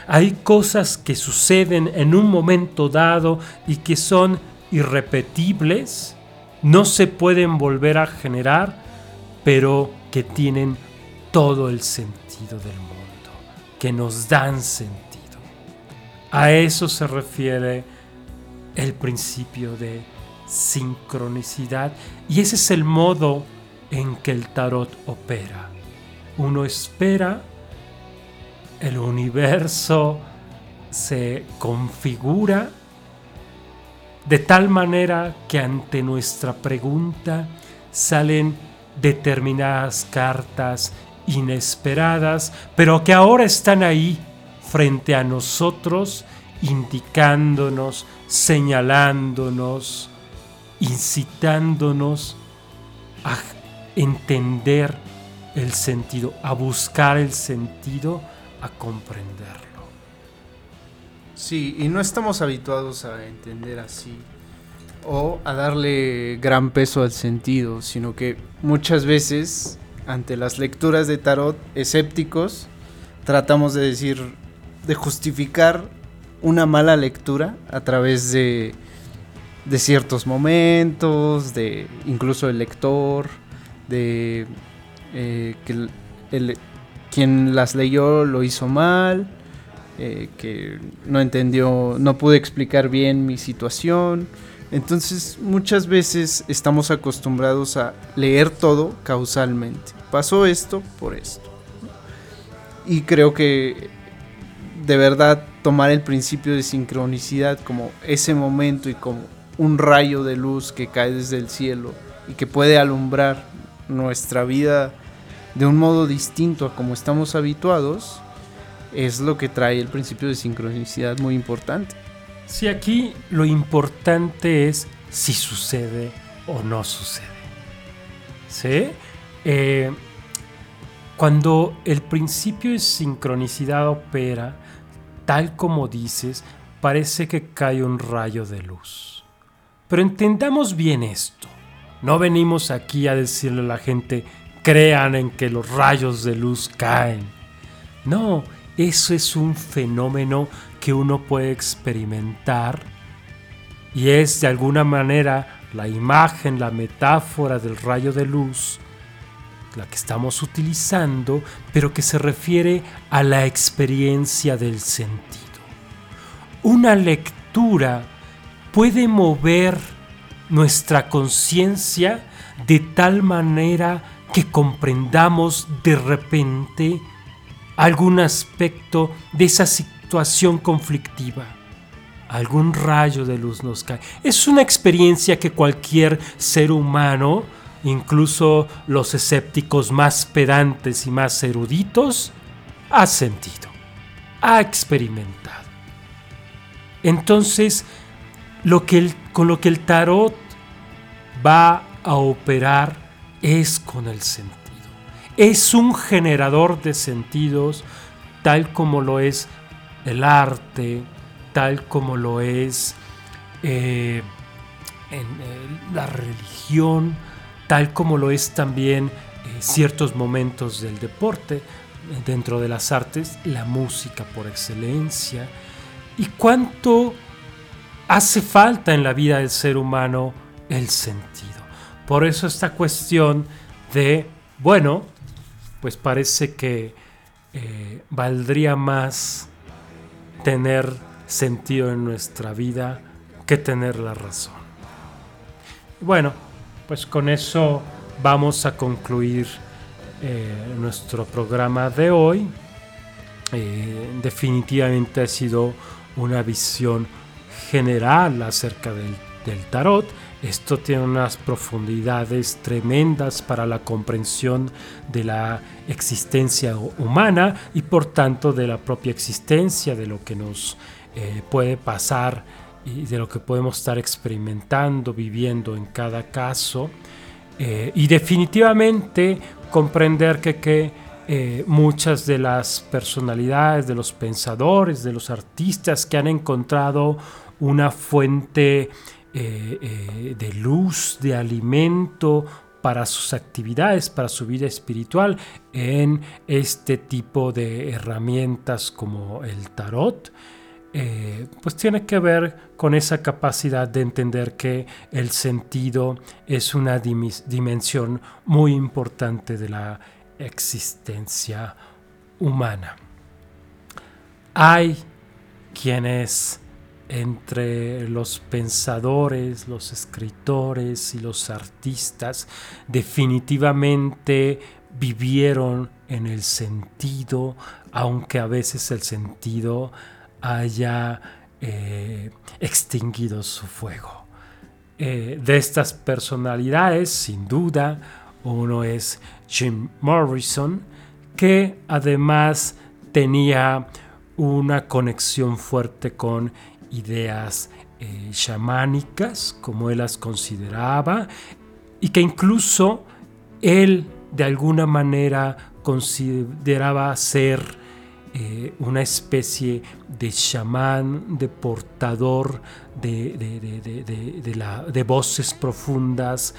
Hay cosas que suceden en un momento dado y que son irrepetibles, no se pueden volver a generar, pero que tienen todo el sentido del mundo, que nos dan sentido. A eso se refiere el principio de sincronicidad y ese es el modo en que el tarot opera. Uno espera, el universo se configura de tal manera que ante nuestra pregunta salen determinadas cartas inesperadas, pero que ahora están ahí frente a nosotros, indicándonos, señalándonos, incitándonos a entender el sentido, a buscar el sentido, a comprenderlo.
Sí, y no estamos habituados a entender así o a darle gran peso al sentido, sino que muchas veces ante las lecturas de tarot escépticos tratamos de decir, de justificar una mala lectura a través de, de ciertos momentos, de incluso el lector, de eh, que el- el- quien las leyó lo hizo mal, eh, que no entendió, no pude explicar bien mi situación. Entonces muchas veces estamos acostumbrados a leer todo causalmente. Pasó esto por esto. Y creo que de verdad tomar el principio de sincronicidad como ese momento y como un rayo de luz que cae desde el cielo y que puede alumbrar nuestra vida de un modo distinto a como estamos habituados, es lo que trae el principio de sincronicidad muy importante.
Si aquí lo importante es si sucede o no sucede. ¿Sí? Eh, cuando el principio de sincronicidad opera, tal como dices, parece que cae un rayo de luz. Pero entendamos bien esto. No venimos aquí a decirle a la gente, crean en que los rayos de luz caen. No, eso es un fenómeno que uno puede experimentar y es de alguna manera la imagen, la metáfora del rayo de luz, la que estamos utilizando, pero que se refiere a la experiencia del sentido. Una lectura puede mover nuestra conciencia de tal manera que comprendamos de repente algún aspecto de esa situación conflictiva. Algún rayo de luz nos cae. Es una experiencia que cualquier ser humano, incluso los escépticos más pedantes y más eruditos, ha sentido, ha experimentado. Entonces, lo que el- con lo que el tarot va a operar es con el sentido. Es un generador de sentidos tal como lo es el arte, tal como lo es eh, eh, la religión, tal como lo es también eh, ciertos momentos del deporte, dentro de las artes, la música por excelencia. ¿Y cuánto hace falta en la vida del ser humano el sentido? Por eso esta cuestión de, bueno, pues parece que eh, valdría más tener sentido en nuestra vida que tener la razón. Bueno, pues con eso vamos a concluir eh, nuestro programa de hoy. Eh, definitivamente ha sido una visión general acerca del, del tarot. Esto tiene unas profundidades tremendas para la comprensión de la existencia hu- humana y por tanto de la propia existencia, de lo que nos eh, puede pasar y de lo que podemos estar experimentando, viviendo en cada caso. Eh, y definitivamente comprender que, que, eh, muchas de las personalidades, de los pensadores, de los artistas que han encontrado una fuente eh, eh, de luz, de alimento para sus actividades, para su vida espiritual en este tipo de herramientas como el tarot, eh, pues tiene que ver con esa capacidad de entender que el sentido es una dimensión muy importante de la existencia humana. Hay quienes entre los pensadores, los escritores y los artistas definitivamente vivieron en el sentido, aunque a veces el sentido haya eh, extinguido su fuego. Eh, de estas personalidades, sin duda, uno es Jim Morrison, que además tenía una conexión fuerte con ideas eh, como él las consideraba, y que incluso él de alguna manera consideraba ser eh, una especie de chamán, de portador de, de- de- de voces profundas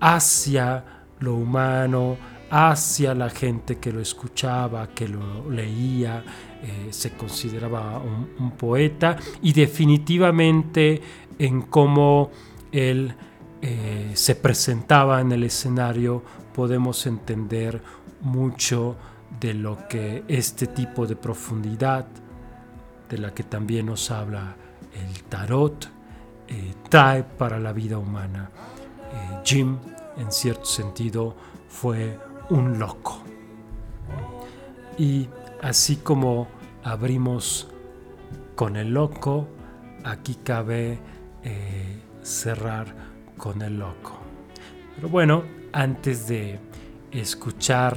hacia lo humano, hacia la gente que lo escuchaba, que lo leía, eh, se consideraba un, poeta y definitivamente en cómo él eh, se presentaba en el escenario podemos entender mucho de lo que este tipo de profundidad, de la que también nos habla el tarot, eh, trae para la vida humana. Jim, en cierto sentido, fue un loco. Y así como abrimos con el loco, aquí cabe eh, cerrar con el loco. Pero bueno, antes de escuchar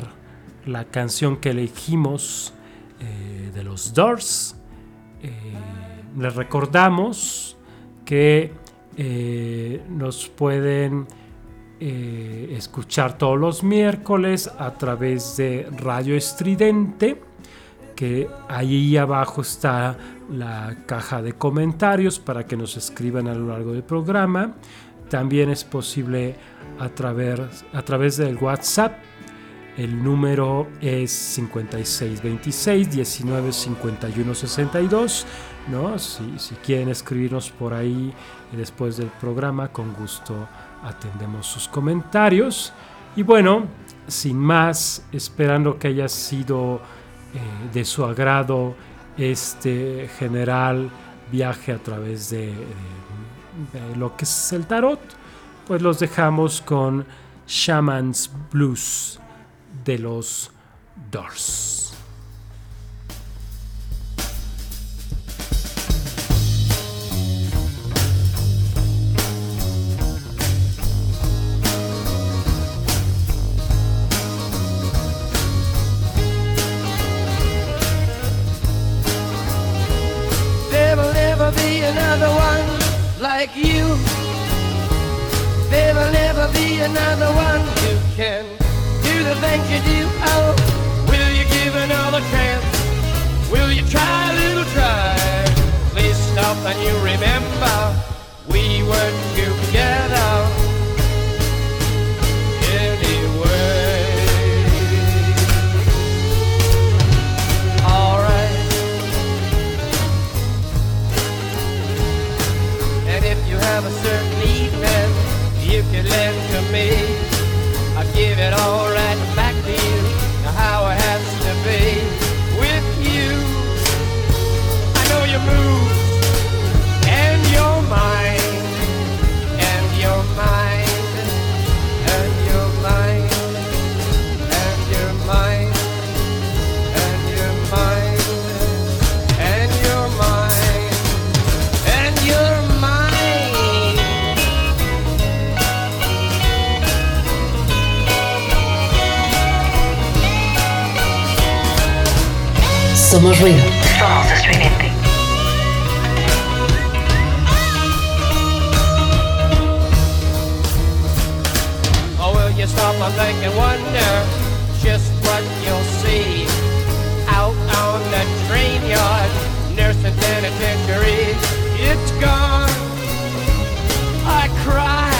la canción que elegimos eh, de los Doors, eh, les recordamos que nos pueden escuchar todos los miércoles a través de Radio Estridente, que ahí abajo está la caja de comentarios para que nos escriban a lo largo del programa. También es posible a través, a través del WhatsApp. El número es 5626 195162. ¿no? Si, si quieren escribirnos por ahí después del programa, con gusto atendemos sus comentarios. Y bueno, sin más, esperando que haya sido de su agrado este general viaje a través de, de- de lo que es el tarot, pues los dejamos con Shaman's Blues de los Doors.
Another one who can do the things you do. Oh, stop and think and wonder just what you'll see out on the train yard, nursing penitentiary? It's gone. I cried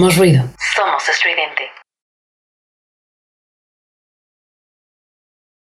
Somos ruido.